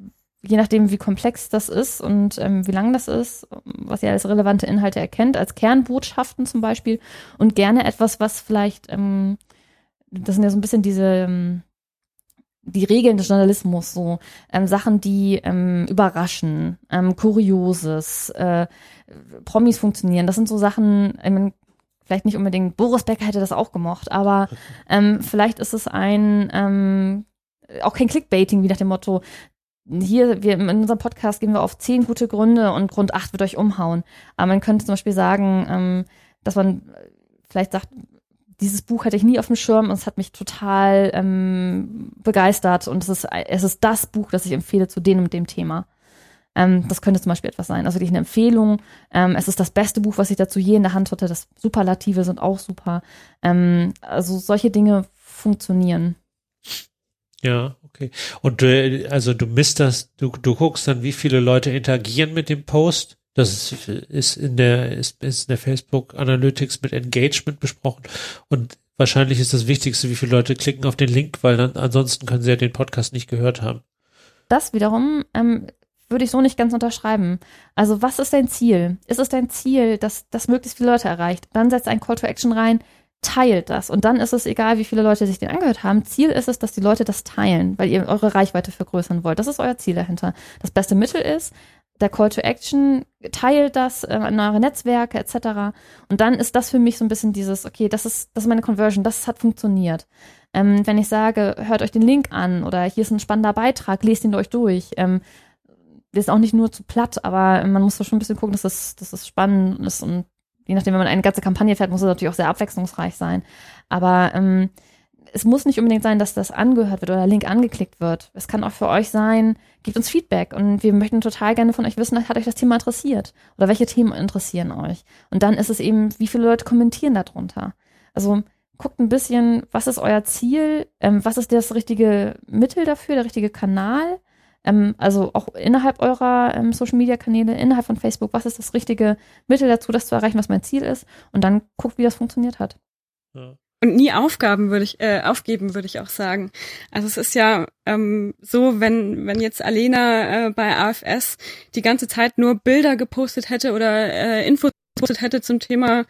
S3: je nachdem, wie komplex das ist und ähm, wie lang das ist, was ihr als relevante Inhalte erkennt, als Kernbotschaften zum Beispiel und gerne etwas, was vielleicht, ähm, das sind ja so ein bisschen diese, ähm, die Regeln des Journalismus, so ähm, Sachen, die ähm, überraschen, ähm, Kurioses, äh, Promis funktionieren, das sind so Sachen, ähm, vielleicht nicht unbedingt, Boris Becker hätte das auch gemocht, aber ähm, vielleicht ist es ein ähm, auch kein Clickbaiting, wie nach dem Motto, hier, wir in unserem Podcast gehen wir auf zehn gute Gründe und Grund acht wird euch umhauen. Aber man könnte zum Beispiel sagen, ähm, dass man vielleicht sagt, dieses Buch hatte ich nie auf dem Schirm und es hat mich total ähm, begeistert und es ist, es ist das Buch, das ich empfehle zu dem und dem Thema. Ähm, das könnte zum Beispiel etwas sein. Also wirklich eine Empfehlung. Ähm, es ist das beste Buch, was ich dazu je in der Hand hatte. Das Superlative sind auch super. Ähm, also solche Dinge funktionieren.
S4: Ja, okay. Und äh, also du misst das, du, du guckst dann, wie viele Leute interagieren mit dem Post. Das ist, in der ist, ist in der Facebook Analytics mit Engagement besprochen und wahrscheinlich ist das Wichtigste, wie viele Leute klicken auf den Link, weil dann ansonsten können sie ja den Podcast nicht gehört haben.
S3: Das wiederum ähm, würde ich so nicht ganz unterschreiben. Also was ist dein Ziel? Ist es dein Ziel, dass das möglichst viele Leute erreicht? Dann setzt ein Call to Action rein teilt das. Und dann ist es egal, wie viele Leute sich den angehört haben. Ziel ist es, dass die Leute das teilen, weil ihr eure Reichweite vergrößern wollt. Das ist euer Ziel dahinter. Das beste Mittel ist, der Call to Action, teilt das äh, in eure Netzwerke etc. Und dann ist das für mich so ein bisschen dieses, okay, das ist, das ist meine Conversion, das hat funktioniert. Ähm, wenn ich sage, hört euch den Link an oder hier ist ein spannender Beitrag, lest ihn euch durch. Ähm, ist auch nicht nur zu platt, aber man muss da schon ein bisschen gucken, dass das, dass das spannend ist und je nachdem, wenn man eine ganze Kampagne fährt, muss es natürlich auch sehr abwechslungsreich sein. Aber ähm, es muss nicht unbedingt sein, dass das angehört wird oder der Link angeklickt wird. Es kann auch für euch sein, gebt uns Feedback und wir möchten total gerne von euch wissen, hat euch das Thema interessiert oder welche Themen interessieren euch. Und dann ist es eben, wie viele Leute kommentieren darunter. Also guckt ein bisschen, was ist euer Ziel, ähm, was ist das richtige Mittel dafür, der richtige Kanal ähm, also auch innerhalb eurer ähm, Social Media Kanäle, innerhalb von Facebook, was ist das richtige Mittel dazu, das zu erreichen, was mein Ziel ist? Und dann guckt, wie das funktioniert hat.
S2: Ja. Und nie Aufgaben würde ich, äh, aufgeben, würde ich auch sagen. Also es ist ja ähm, so, wenn, wenn jetzt Alena äh, bei AFS die ganze Zeit nur Bilder gepostet hätte oder äh, Infos gepostet hätte zum Thema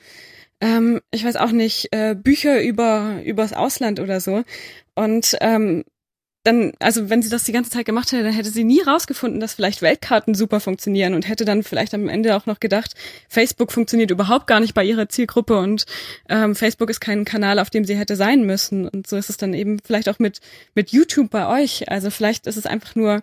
S2: ähm, ich weiß auch nicht, äh, Bücher über übers Ausland oder so. Und ähm, dann, also wenn sie das die ganze Zeit gemacht hätte, dann hätte sie nie rausgefunden, dass vielleicht Weltkarten super funktionieren und hätte dann vielleicht am Ende auch noch gedacht, Facebook funktioniert überhaupt gar nicht bei ihrer Zielgruppe und ähm, Facebook ist kein Kanal, auf dem sie hätte sein müssen. Und so ist es dann eben vielleicht auch mit, mit YouTube bei euch. Also vielleicht ist es einfach nur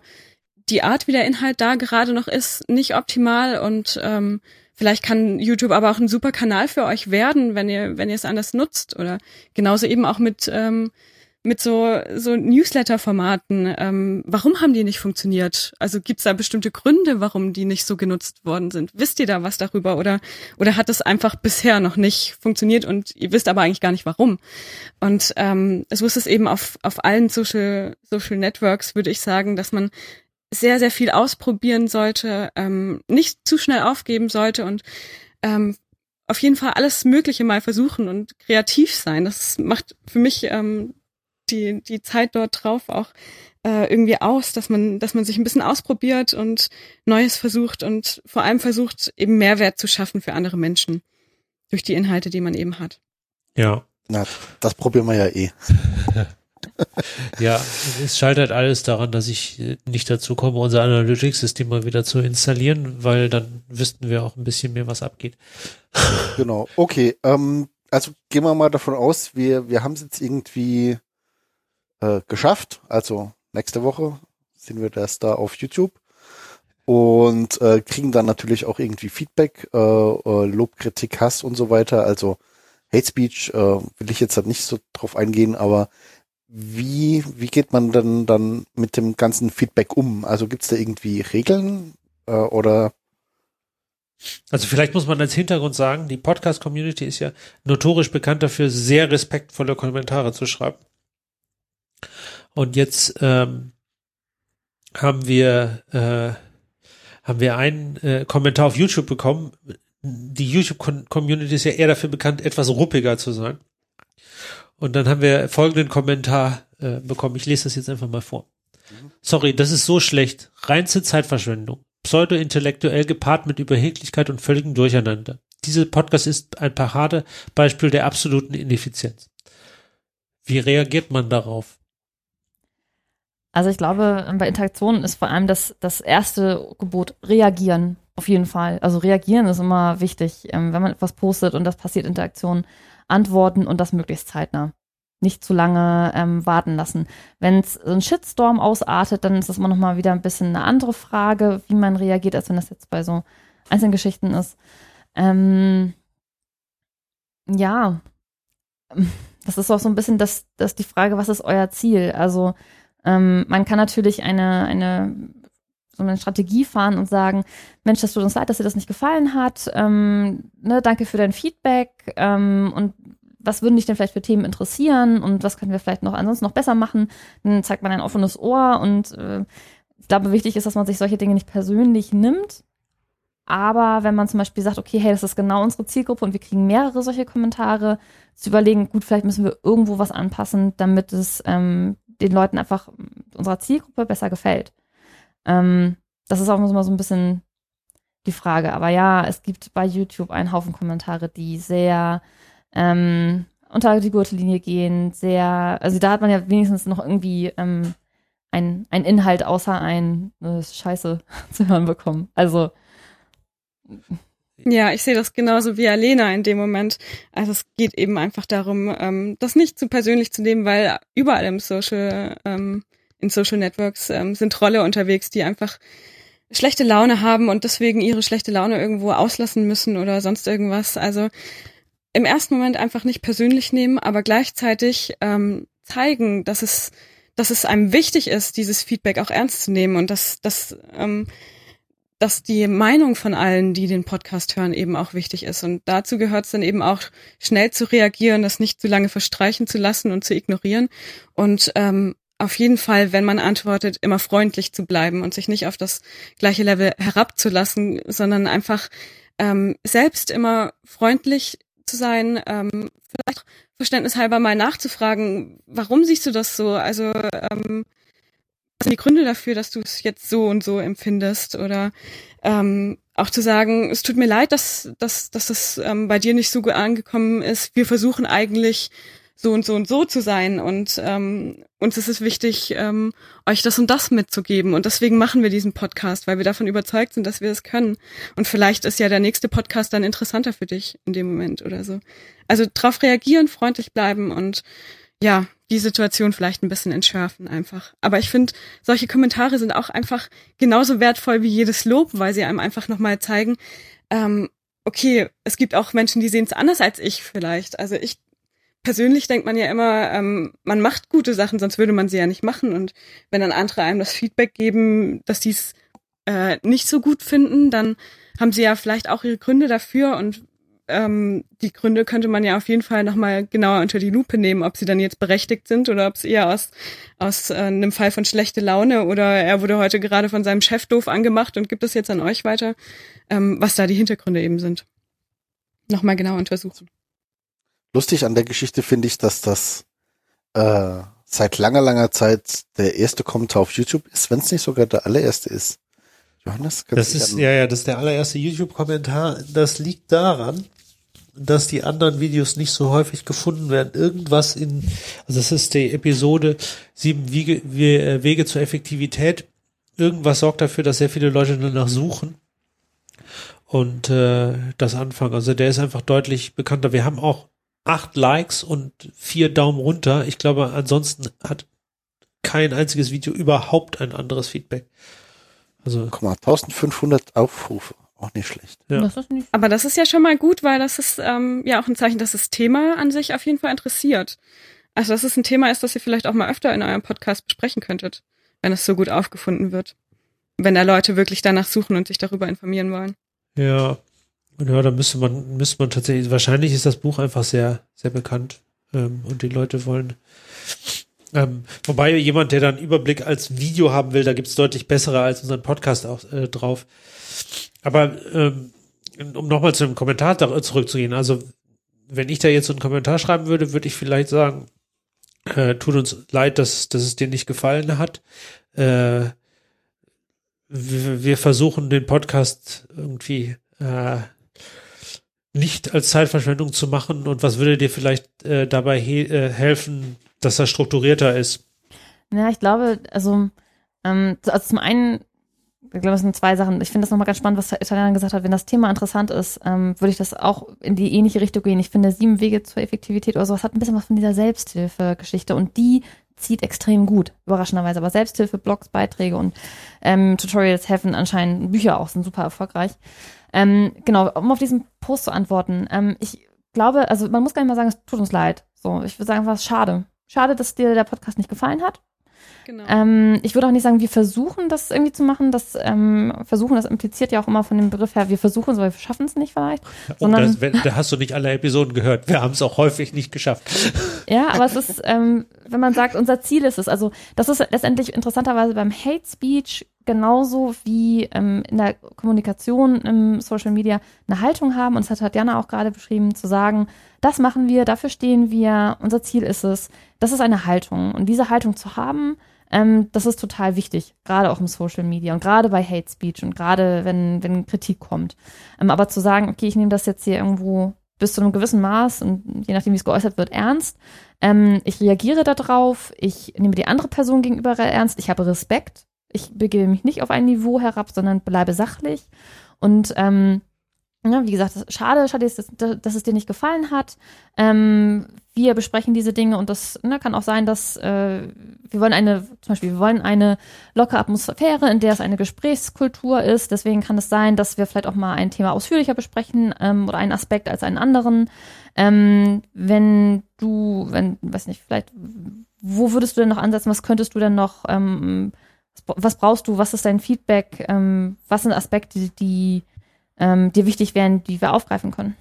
S2: die Art, wie der Inhalt da gerade noch ist, nicht optimal und ähm, vielleicht kann YouTube aber auch ein super Kanal für euch werden, wenn ihr, wenn ihr es anders nutzt. Oder genauso eben auch mit ähm, mit so, so Newsletter-Formaten. Ähm, warum haben die nicht funktioniert? Also gibt's da bestimmte Gründe, warum die nicht so genutzt worden sind? Wisst ihr da was darüber oder, oder hat es einfach bisher noch nicht funktioniert und ihr wisst aber eigentlich gar nicht warum? Und ähm, so ist es eben auf, auf allen Social, Social Networks, würde ich sagen, dass man sehr, sehr viel ausprobieren sollte, ähm, nicht zu schnell aufgeben sollte und ähm, auf jeden Fall alles Mögliche mal versuchen und kreativ sein. Das macht für mich ähm, die, die Zeit dort drauf auch äh, irgendwie aus, dass man, dass man sich ein bisschen ausprobiert und Neues versucht und vor allem versucht, eben Mehrwert zu schaffen für andere Menschen durch die Inhalte, die man eben hat.
S4: Ja.
S1: Na, das probieren wir ja eh.
S4: ja, es scheitert alles daran, dass ich äh, nicht dazu komme, unser Analytics-System mal wieder zu installieren, weil dann wüssten wir auch ein bisschen mehr, was abgeht.
S1: genau. Okay, ähm, also gehen wir mal davon aus, wir, wir haben es jetzt irgendwie äh, geschafft. Also nächste Woche sind wir das da auf YouTube und äh, kriegen dann natürlich auch irgendwie Feedback, äh, äh, Lob, Kritik, Hass und so weiter. Also Hate Speech äh, will ich jetzt halt nicht so drauf eingehen, aber wie, wie geht man dann, dann mit dem ganzen Feedback um? Also gibt's da irgendwie Regeln äh, oder
S4: Also vielleicht muss man als Hintergrund sagen, die Podcast-Community ist ja notorisch bekannt dafür, sehr respektvolle Kommentare zu schreiben. Und jetzt ähm, haben wir äh, haben wir einen äh, Kommentar auf YouTube bekommen. Die YouTube-Community ist ja eher dafür bekannt, etwas ruppiger zu sein. Und dann haben wir folgenden Kommentar äh, bekommen. Ich lese das jetzt einfach mal vor. Sorry, das ist so schlecht. Reinste Zeitverschwendung. Pseudo-intellektuell gepaart mit Überheblichkeit und völligem Durcheinander. Dieser Podcast ist ein Paradebeispiel der absoluten Ineffizienz. Wie reagiert man darauf?
S3: Also ich glaube, bei Interaktionen ist vor allem das, das erste Gebot reagieren. Auf jeden Fall. Also reagieren ist immer wichtig, ähm, wenn man etwas postet und das passiert Interaktion, antworten und das möglichst zeitnah. Nicht zu lange ähm, warten lassen. Wenn es ein Shitstorm ausartet, dann ist das immer noch mal wieder ein bisschen eine andere Frage, wie man reagiert, als wenn das jetzt bei so einzelnen Geschichten ist. Ähm, ja, das ist auch so ein bisschen das, das die Frage, was ist euer Ziel? Also ähm, man kann natürlich eine, eine, so eine Strategie fahren und sagen, Mensch, das tut uns leid, dass dir das nicht gefallen hat. Ähm, ne, danke für dein Feedback. Ähm, und was würden dich denn vielleicht für Themen interessieren und was können wir vielleicht noch ansonsten noch besser machen? Dann zeigt man ein offenes Ohr und äh, ich glaube, wichtig ist, dass man sich solche Dinge nicht persönlich nimmt. Aber wenn man zum Beispiel sagt, okay, hey, das ist genau unsere Zielgruppe und wir kriegen mehrere solche Kommentare, zu überlegen, gut, vielleicht müssen wir irgendwo was anpassen, damit es ähm, den Leuten einfach unserer Zielgruppe besser gefällt. Ähm, das ist auch immer so ein bisschen die Frage. Aber ja, es gibt bei YouTube einen Haufen Kommentare, die sehr ähm, unter die Gurtellinie gehen, sehr, also da hat man ja wenigstens noch irgendwie ähm, ein Inhalt außer ein äh, Scheiße zu hören bekommen. Also
S2: ja, ich sehe das genauso wie Alena in dem Moment. Also es geht eben einfach darum, ähm, das nicht zu persönlich zu nehmen, weil überall im Social, ähm, in Social Networks ähm, sind Trolle unterwegs, die einfach schlechte Laune haben und deswegen ihre schlechte Laune irgendwo auslassen müssen oder sonst irgendwas. Also im ersten Moment einfach nicht persönlich nehmen, aber gleichzeitig ähm, zeigen, dass es, dass es einem wichtig ist, dieses Feedback auch ernst zu nehmen und dass, dass ähm, dass die Meinung von allen, die den Podcast hören, eben auch wichtig ist. Und dazu gehört es dann eben auch, schnell zu reagieren, das nicht zu lange verstreichen zu lassen und zu ignorieren. Und ähm, auf jeden Fall, wenn man antwortet, immer freundlich zu bleiben und sich nicht auf das gleiche Level herabzulassen, sondern einfach ähm, selbst immer freundlich zu sein, ähm, vielleicht verständnishalber mal nachzufragen, warum siehst du das so? Also ähm, sind die Gründe dafür, dass du es jetzt so und so empfindest? Oder ähm, auch zu sagen, es tut mir leid, dass, dass, dass das ähm, bei dir nicht so angekommen ist. Wir versuchen eigentlich so und so und so zu sein und ähm, uns ist es wichtig, ähm, euch das und das mitzugeben und deswegen machen wir diesen Podcast, weil wir davon überzeugt sind, dass wir es können und vielleicht ist ja der nächste Podcast dann interessanter für dich in dem Moment oder so. Also drauf reagieren, freundlich bleiben und ja, die Situation vielleicht ein bisschen entschärfen einfach. Aber ich finde, solche Kommentare sind auch einfach genauso wertvoll wie jedes Lob, weil sie einem einfach nochmal zeigen, ähm, okay, es gibt auch Menschen, die sehen es anders als ich vielleicht. Also ich persönlich denkt man ja immer, ähm, man macht gute Sachen, sonst würde man sie ja nicht machen. Und wenn dann andere einem das Feedback geben, dass die es äh, nicht so gut finden, dann haben sie ja vielleicht auch ihre Gründe dafür und ähm, die Gründe könnte man ja auf jeden Fall nochmal genauer unter die Lupe nehmen, ob sie dann jetzt berechtigt sind oder ob es eher aus, aus äh, einem Fall von schlechte Laune oder er wurde heute gerade von seinem Chef doof angemacht und gibt es jetzt an euch weiter, ähm, was da die Hintergründe eben sind. Nochmal genauer untersuchen.
S1: Lustig an der Geschichte finde ich, dass das äh, seit langer, langer Zeit der erste Kommentar auf YouTube ist, wenn es nicht sogar der allererste ist.
S4: Johannes, das ist ja ja, das ist der allererste YouTube-Kommentar. Das liegt daran, dass die anderen Videos nicht so häufig gefunden werden. Irgendwas in, also das ist die Episode sieben Wege, äh, Wege zur Effektivität. Irgendwas sorgt dafür, dass sehr viele Leute danach suchen und äh, das anfangen. Also der ist einfach deutlich bekannter. Wir haben auch acht Likes und vier Daumen runter. Ich glaube, ansonsten hat kein einziges Video überhaupt ein anderes Feedback.
S1: Also Guck mal, 1500 Aufrufe. Auch nicht schlecht.
S2: Ja. Das nicht Aber das ist ja schon mal gut, weil das ist ähm, ja auch ein Zeichen, dass das Thema an sich auf jeden Fall interessiert. Also dass es ein Thema ist, das ihr vielleicht auch mal öfter in eurem Podcast besprechen könntet, wenn es so gut aufgefunden wird. Wenn da Leute wirklich danach suchen und sich darüber informieren wollen.
S4: Ja, Ja, da müsste man, müsste man tatsächlich, wahrscheinlich ist das Buch einfach sehr, sehr bekannt ähm, und die Leute wollen. Ähm, wobei jemand, der dann Überblick als Video haben will, da gibt's deutlich bessere als unseren Podcast auch äh, drauf. Aber ähm, um nochmal zu dem Kommentar zurückzugehen, also wenn ich da jetzt so einen Kommentar schreiben würde, würde ich vielleicht sagen, äh, tut uns leid, dass, dass es dir nicht gefallen hat. Äh, wir, versuchen den Podcast irgendwie äh, nicht als Zeitverschwendung zu machen und was würde dir vielleicht äh, dabei he äh, helfen, dass er strukturierter ist?
S3: Ja, ich glaube, also, ähm, also zum einen, ich glaube, es sind zwei Sachen. Ich finde das nochmal ganz spannend, was der Italiener gesagt hat. Wenn das Thema interessant ist, ähm, würde ich das auch in die ähnliche Richtung gehen. Ich finde, sieben Wege zur Effektivität oder sowas hat ein bisschen was von dieser Selbsthilfe-Geschichte und die zieht extrem gut, überraschenderweise. Aber Selbsthilfe, Blogs, Beiträge und ähm, Tutorials helfen anscheinend, Bücher auch sind super erfolgreich. Ähm, genau, um auf diesen Post zu antworten. Ähm, ich glaube, also man muss gar nicht mal sagen, es tut uns leid. So, ich würde sagen, was schade. Schade, dass dir der Podcast nicht gefallen hat. Genau. Ähm, ich würde auch nicht sagen, wir versuchen das irgendwie zu machen. Das ähm, versuchen, das impliziert ja auch immer von dem Begriff her, wir versuchen es, aber wir schaffen es nicht vielleicht.
S4: Oh, sondern, das, da hast du nicht alle Episoden gehört. Wir haben es auch häufig nicht geschafft.
S3: Ja, aber es ist, ähm, wenn man sagt, unser Ziel ist es, also das ist letztendlich interessanterweise beim Hate Speech genauso wie ähm, in der Kommunikation im Social Media eine Haltung haben, und das hat Tatjana auch gerade beschrieben, zu sagen, das machen wir, dafür stehen wir, unser Ziel ist es. Das ist eine Haltung. Und diese Haltung zu haben, ähm, das ist total wichtig, gerade auch im Social Media und gerade bei Hate Speech und gerade wenn, wenn Kritik kommt. Ähm, aber zu sagen, okay, ich nehme das jetzt hier irgendwo bis zu einem gewissen Maß und je nachdem, wie es geäußert wird, ernst. Ähm, ich reagiere darauf, ich nehme die andere Person gegenüber ernst, ich habe Respekt ich begebe mich nicht auf ein Niveau herab, sondern bleibe sachlich. Und ähm, ja, wie gesagt, schade, schade dass, dass es dir nicht gefallen hat. Ähm, wir besprechen diese Dinge und das ne, kann auch sein, dass äh, wir wollen eine, zum Beispiel, wir wollen eine lockere Atmosphäre, in der es eine Gesprächskultur ist. Deswegen kann es sein, dass wir vielleicht auch mal ein Thema ausführlicher besprechen ähm, oder einen Aspekt als einen anderen. Ähm, wenn du, wenn, weiß nicht, vielleicht, wo würdest du denn noch ansetzen? Was könntest du denn noch ähm, was brauchst du, was ist dein Feedback, ähm, was sind Aspekte, die ähm, dir wichtig wären, die wir aufgreifen können.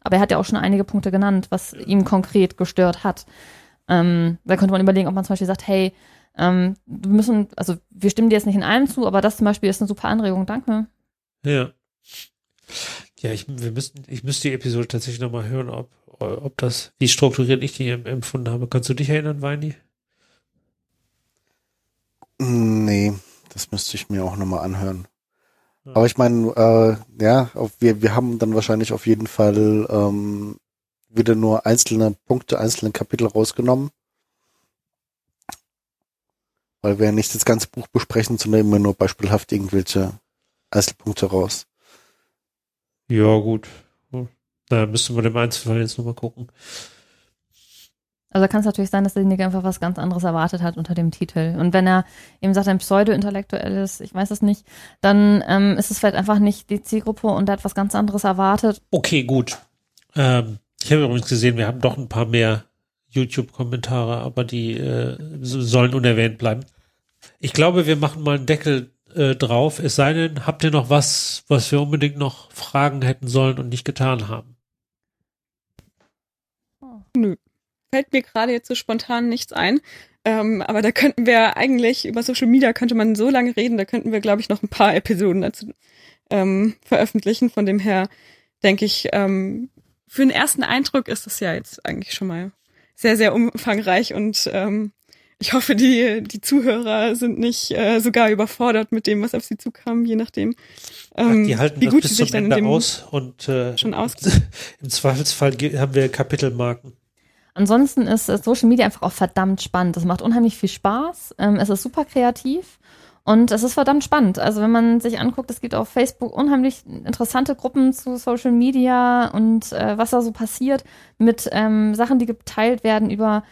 S3: Aber er hat ja auch schon einige Punkte genannt, was ihm konkret gestört hat. Ähm, da könnte man überlegen, ob man zum Beispiel sagt, hey, ähm, wir müssen, also wir stimmen dir jetzt nicht in allem zu, aber das zum Beispiel ist eine super Anregung, danke.
S4: Ja. Ja, ich, wir müssten, ich müsste die Episode tatsächlich nochmal hören, ob, ob das, wie strukturiert ich die empfunden habe. Kannst du dich erinnern, Weini?
S1: Nee, das müsste ich mir auch nochmal anhören. Aber ich meine, äh, ja, auf, wir, wir haben dann wahrscheinlich auf jeden Fall ähm, wieder nur einzelne Punkte, einzelne Kapitel rausgenommen. Weil wir ja nicht das ganze Buch besprechen, sondern immer nur beispielhaft irgendwelche Einzelpunkte raus.
S4: Ja, gut. Da müsste man im Einzelfall jetzt nochmal gucken.
S3: Also kann es natürlich sein, dass derjenige einfach was ganz anderes erwartet hat unter dem Titel. Und wenn er eben sagt, ein Pseudo-intellektuelles, ich weiß es nicht, dann ähm, ist es vielleicht einfach nicht die Zielgruppe und er hat was ganz anderes erwartet.
S4: Okay, gut. Ähm, ich habe übrigens gesehen, wir haben doch ein paar mehr YouTube-Kommentare, aber die äh, sollen unerwähnt bleiben. Ich glaube, wir machen mal einen Deckel äh, drauf. Es sei denn, habt ihr noch was, was wir unbedingt noch fragen hätten sollen und nicht getan haben?
S2: Nö fällt mir gerade jetzt so spontan nichts ein. Ähm, aber da könnten wir eigentlich, über Social Media könnte man so lange reden, da könnten wir, glaube ich, noch ein paar Episoden dazu ähm, veröffentlichen. Von dem her denke ich, ähm, für einen ersten Eindruck ist das ja jetzt eigentlich schon mal sehr, sehr umfangreich und ähm, ich hoffe, die, die Zuhörer sind nicht äh, sogar überfordert mit dem, was auf sie zukam, je nachdem.
S4: Ähm, Ach, die halten wie gut bis sie sich zum Ende aus und
S2: äh, schon aus.
S4: im Zweifelsfall haben wir Kapitelmarken.
S3: Ansonsten ist Social Media einfach auch verdammt spannend. Es macht unheimlich viel Spaß. Ähm, es ist super kreativ. Und es ist verdammt spannend. Also wenn man sich anguckt, es gibt auf Facebook unheimlich interessante Gruppen zu Social Media und äh, was da so passiert mit ähm, Sachen, die geteilt werden über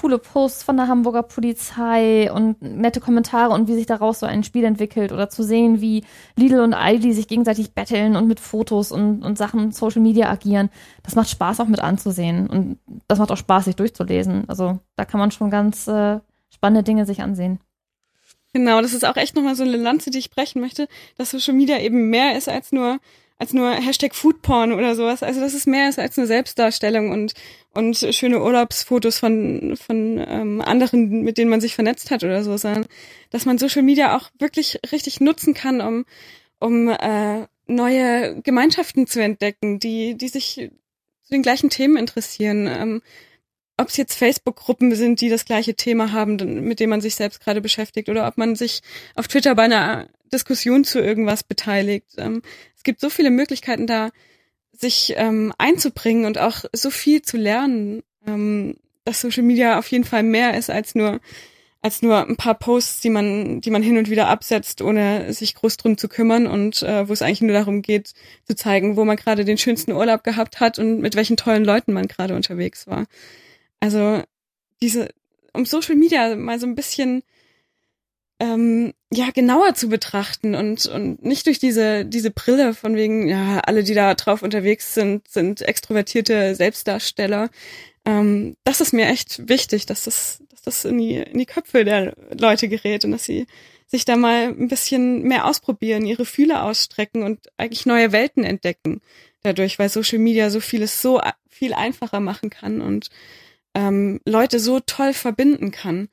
S3: coole Posts von der Hamburger Polizei und nette Kommentare und wie sich daraus so ein Spiel entwickelt oder zu sehen, wie Lidl und Aldi sich gegenseitig betteln und mit Fotos und, und Sachen Social Media agieren. Das macht Spaß auch mit anzusehen und das macht auch Spaß, sich durchzulesen. Also da kann man schon ganz äh, spannende Dinge sich ansehen.
S2: Genau, das ist auch echt nochmal so eine Lanze, die ich brechen möchte, dass Social Media eben mehr ist als nur als nur Hashtag Foodporn oder sowas. Also das ist mehr als eine Selbstdarstellung und und schöne Urlaubsfotos von von ähm, anderen, mit denen man sich vernetzt hat oder so, sondern dass man Social Media auch wirklich richtig nutzen kann, um um äh, neue Gemeinschaften zu entdecken, die die sich zu den gleichen Themen interessieren. Ähm, ob es jetzt Facebook-Gruppen sind, die das gleiche Thema haben, mit dem man sich selbst gerade beschäftigt, oder ob man sich auf Twitter bei einer Diskussion zu irgendwas beteiligt. Ähm, es gibt so viele Möglichkeiten da, sich ähm, einzubringen und auch so viel zu lernen, ähm, dass Social Media auf jeden Fall mehr ist als nur als nur ein paar Posts, die man, die man hin und wieder absetzt, ohne sich groß drum zu kümmern und äh, wo es eigentlich nur darum geht, zu zeigen, wo man gerade den schönsten Urlaub gehabt hat und mit welchen tollen Leuten man gerade unterwegs war. Also diese, um Social Media mal so ein bisschen ähm, ja genauer zu betrachten und und nicht durch diese diese Brille von wegen ja alle die da drauf unterwegs sind sind extrovertierte Selbstdarsteller. Ähm, das ist mir echt wichtig dass das dass das in die in die Köpfe der Leute gerät und dass sie sich da mal ein bisschen mehr ausprobieren ihre Fühle ausstrecken und eigentlich neue Welten entdecken dadurch weil Social Media so vieles so viel einfacher machen kann und ähm, Leute so toll verbinden kann,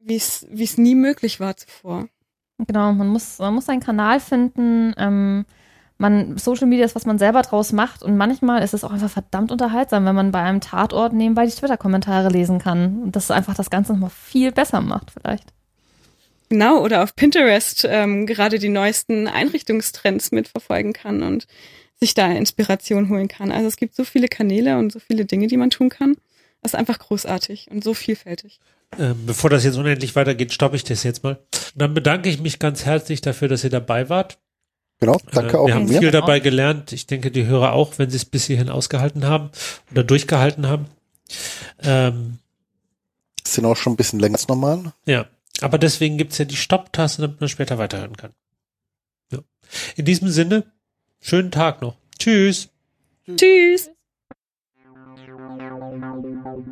S2: wie es nie möglich war zuvor.
S3: Genau, man muss man muss einen Kanal finden. Ähm, man Social Media ist, was man selber draus macht und manchmal ist es auch einfach verdammt unterhaltsam, wenn man bei einem Tatort nebenbei die Twitter-Kommentare lesen kann und das einfach das Ganze nochmal viel besser macht vielleicht.
S2: Genau, oder auf Pinterest ähm, gerade die neuesten Einrichtungstrends mitverfolgen kann und sich da Inspiration holen kann. Also es gibt so viele Kanäle und so viele Dinge, die man tun kann. Das ist einfach großartig und so vielfältig.
S4: Ähm, bevor das jetzt unendlich weitergeht, stoppe ich das jetzt mal. Dann bedanke ich mich ganz herzlich dafür, dass ihr dabei wart.
S1: Genau, danke
S4: äh,
S1: auch.
S4: Wir haben
S1: mir.
S4: viel dabei gelernt. Ich denke, die Hörer auch, wenn sie es bis hierhin ausgehalten haben oder durchgehalten haben. Ähm,
S1: sind auch schon ein bisschen länger als normal.
S4: Ja, aber deswegen gibt's ja die Stopptaste, damit man später weiterhören kann. Ja. In diesem Sinne, schönen Tag noch. Tschüss.
S2: Tschüss.
S5: What?